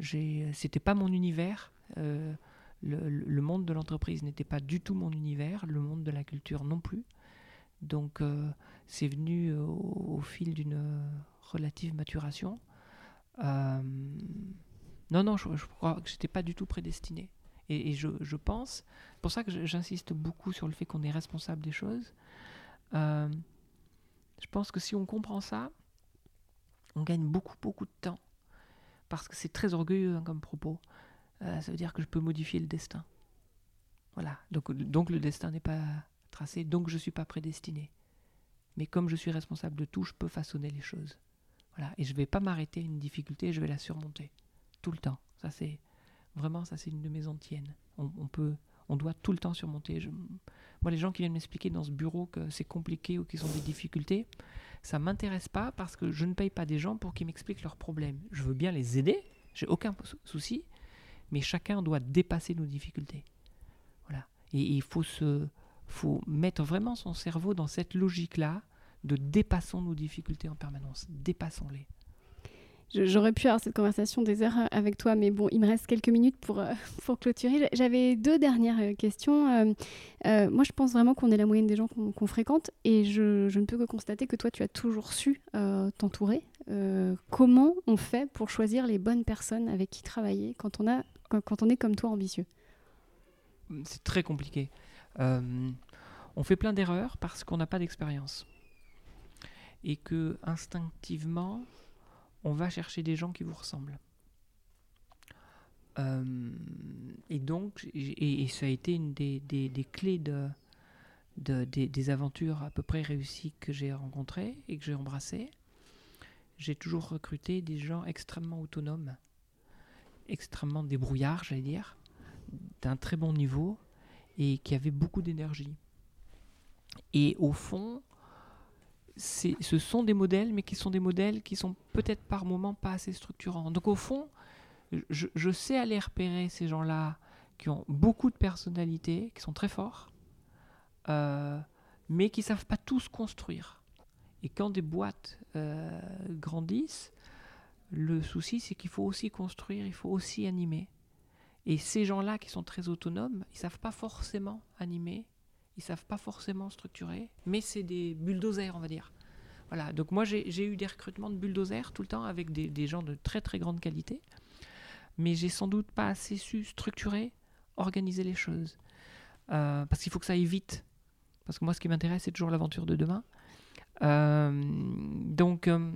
C'était pas mon univers. Euh, le, monde de l'entreprise n'était pas du tout mon univers, le monde de la culture non plus. Donc euh, c'est venu euh, au, fil d'une relative maturation. Euh, non, non, je, crois que j'étais pas du tout prédestiné. Et, je, je, pense, c'est pour ça que j'insiste beaucoup sur le fait qu'on est responsable des choses. je pense que si on comprend ça, on gagne beaucoup, beaucoup de temps. Parce que c'est très orgueilleux hein, comme propos. Euh, ça veut dire que je peux modifier le destin. Voilà. Donc, donc le destin n'est pas tracé, donc je ne suis pas prédestiné. Mais comme je suis responsable de tout, je peux façonner les choses. Voilà. Et je ne vais pas m'arrêter à une difficulté, je vais la surmonter. Tout le temps. Ça, c'est vraiment, ça, c'est une de mes antiennes. On, peut, on doit tout le temps surmonter. moi, les gens qui viennent m'expliquer dans ce bureau que c'est compliqué ou qu'ils ont des difficultés, ça m'intéresse pas parce que je ne paye pas des gens pour qu'ils m'expliquent leurs problèmes. Je veux bien les aider, j'ai aucun souci, mais chacun doit dépasser nos difficultés. Voilà. Et il faut se faut mettre vraiment son cerveau dans cette logique-là de dépassons nos difficultés en permanence, dépassons-les. J'aurais pu avoir cette conversation des heures euh, avec toi, mais bon, il me reste quelques minutes pour, euh, pour clôturer. J'avais deux dernières euh, questions. moi, je pense vraiment qu'on est la moyenne des gens qu'on fréquente, et je, ne peux que constater que toi, tu as toujours su t'entourer. comment on fait pour choisir les bonnes personnes avec qui travailler quand on, a, quand on est comme toi ambitieux C'est très compliqué. on fait plein d'erreurs parce qu'on n'a pas d'expérience. Et que instinctivement, on va chercher des gens qui vous ressemblent. Euh, et donc, et, ça a été une des, clés de, des, aventures à peu près réussies que j'ai rencontrées et que j'ai embrassées. J'ai toujours recruté des gens extrêmement autonomes, extrêmement débrouillards, j'allais dire, d'un très bon niveau et qui avaient beaucoup d'énergie. Et au fond, ce sont des modèles, mais qui sont des modèles qui sont peut-être par moments pas assez structurants. Donc au fond, je, sais aller repérer ces gens-là qui ont beaucoup de personnalité, qui sont très forts, euh, mais qui savent pas tous construire. Et quand des boîtes euh, grandissent, le souci c'est qu'il faut aussi construire, il faut aussi animer. Et ces gens-là qui sont très autonomes, ils savent pas forcément animer, ils savent pas forcément structurer, mais c'est des bulldozers, on va dire. Voilà, donc moi j'ai eu des recrutements de bulldozers tout le temps avec des, gens de très très grande qualité, mais j'ai sans doute pas assez su structurer, organiser les choses. Euh, parce qu'il faut que ça aille vite. Parce que moi ce qui m'intéresse c'est toujours l'aventure de demain. Euh, donc euh,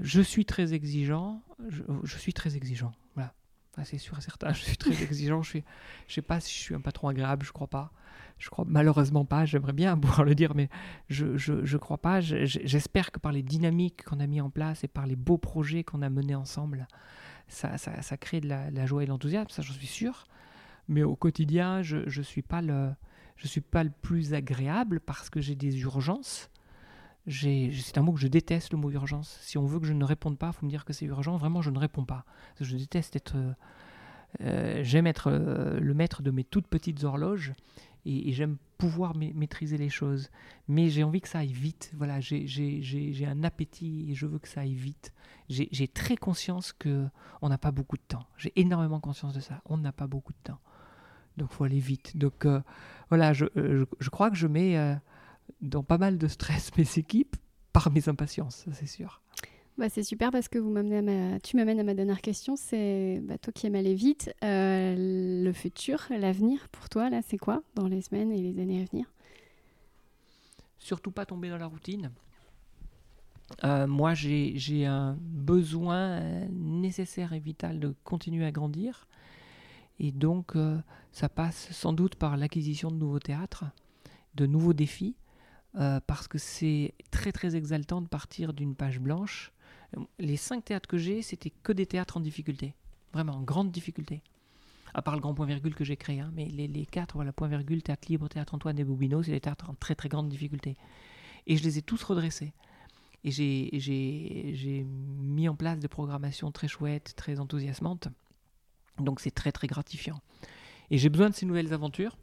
je suis très exigeant, je suis très exigeant, voilà c'est sûr et certain. Je suis très exigeant. Je ne sais pas si je suis un patron agréable. Je crois pas. Je crois malheureusement pas. J'aimerais bien pouvoir le dire, mais je je crois pas. J'espère que par les dynamiques qu'on a mis en place et par les beaux projets qu'on a menés ensemble, ça, crée de la, joie et l'enthousiasme. Ça, j'en suis sûr. Mais au quotidien, je je suis pas le plus agréable parce que j'ai des urgences c'est un mot que je déteste, le mot urgence. Si on veut que je ne réponde pas, il faut me dire que c'est urgent. Vraiment, je ne réponds pas. Je déteste être. Euh, euh, j'aime être euh, le maître de mes toutes petites horloges et, j'aime pouvoir maîtriser les choses. Mais j'ai envie que ça aille vite. Voilà, j'ai un appétit et je veux que ça aille vite. J'ai très conscience que on n'a pas beaucoup de temps. J'ai énormément conscience de ça. On n'a pas beaucoup de temps. Donc, faut aller vite. Donc, voilà, je, crois que je mets dans pas mal de stress mes équipes par mes impatiences, c'est sûr. Bah, c'est super parce que vous ma... tu m'amènes à ma dernière question. C'est bah, toi qui aimes aller vite. Euh, le futur, l'avenir pour toi, là, c'est quoi dans les semaines et les années à venir? Surtout pas tomber dans la routine. Euh, moi, j'ai un besoin nécessaire et vital de continuer à grandir. Et donc, euh, ça passe sans doute par l'acquisition de nouveaux théâtres, de nouveaux défis. Euh, parce que c'est très très exaltant de partir d'une page blanche. Les cinq théâtres que j'ai, c'était que des théâtres en difficulté, vraiment en grande difficulté. À part le grand point virgule que j'ai créé, hein. mais les, quatre, voilà, point virgule, théâtre libre, théâtre Antoine et Boubineau, c'est des théâtres en très très grande difficulté. Et je les ai tous redressés. Et j'ai mis en place des programmations très chouettes, très enthousiasmantes. Donc c'est très très gratifiant. Et j'ai besoin de ces nouvelles aventures.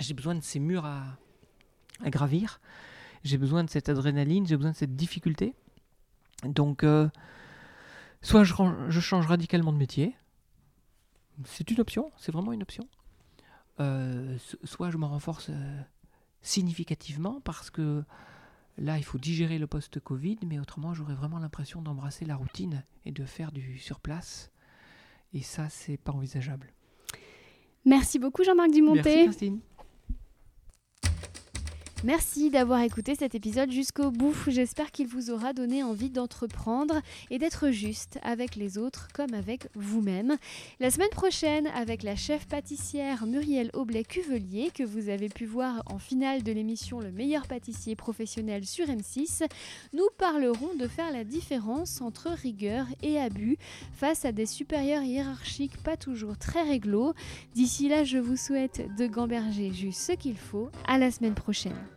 J'ai besoin de ces murs à, à gravir. J'ai besoin de cette adrénaline, j'ai besoin de cette difficulté. Donc, euh, soit je, je, change radicalement de métier, c'est une option, c'est vraiment une option. Euh, soit je me renforce euh, significativement parce que là, il faut digérer le post-Covid, mais autrement, j'aurais vraiment l'impression d'embrasser la routine et de faire du sur place. Et ça, c'est pas envisageable. Merci beaucoup, Jean-Marc Dumonté. Merci, Christine. Merci d'avoir écouté cet épisode jusqu'au bout. J'espère qu'il vous aura donné envie d'entreprendre et d'être juste avec les autres comme avec vous-même. La semaine prochaine, avec la chef pâtissière Muriel Aublet-Cuvelier, que vous avez pu voir en finale de l'émission Le meilleur pâtissier professionnel sur M6, nous parlerons de faire la différence entre rigueur et abus face à des supérieurs hiérarchiques pas toujours très réglo. D'ici là, je vous souhaite de gamberger juste ce qu'il faut. À la semaine prochaine.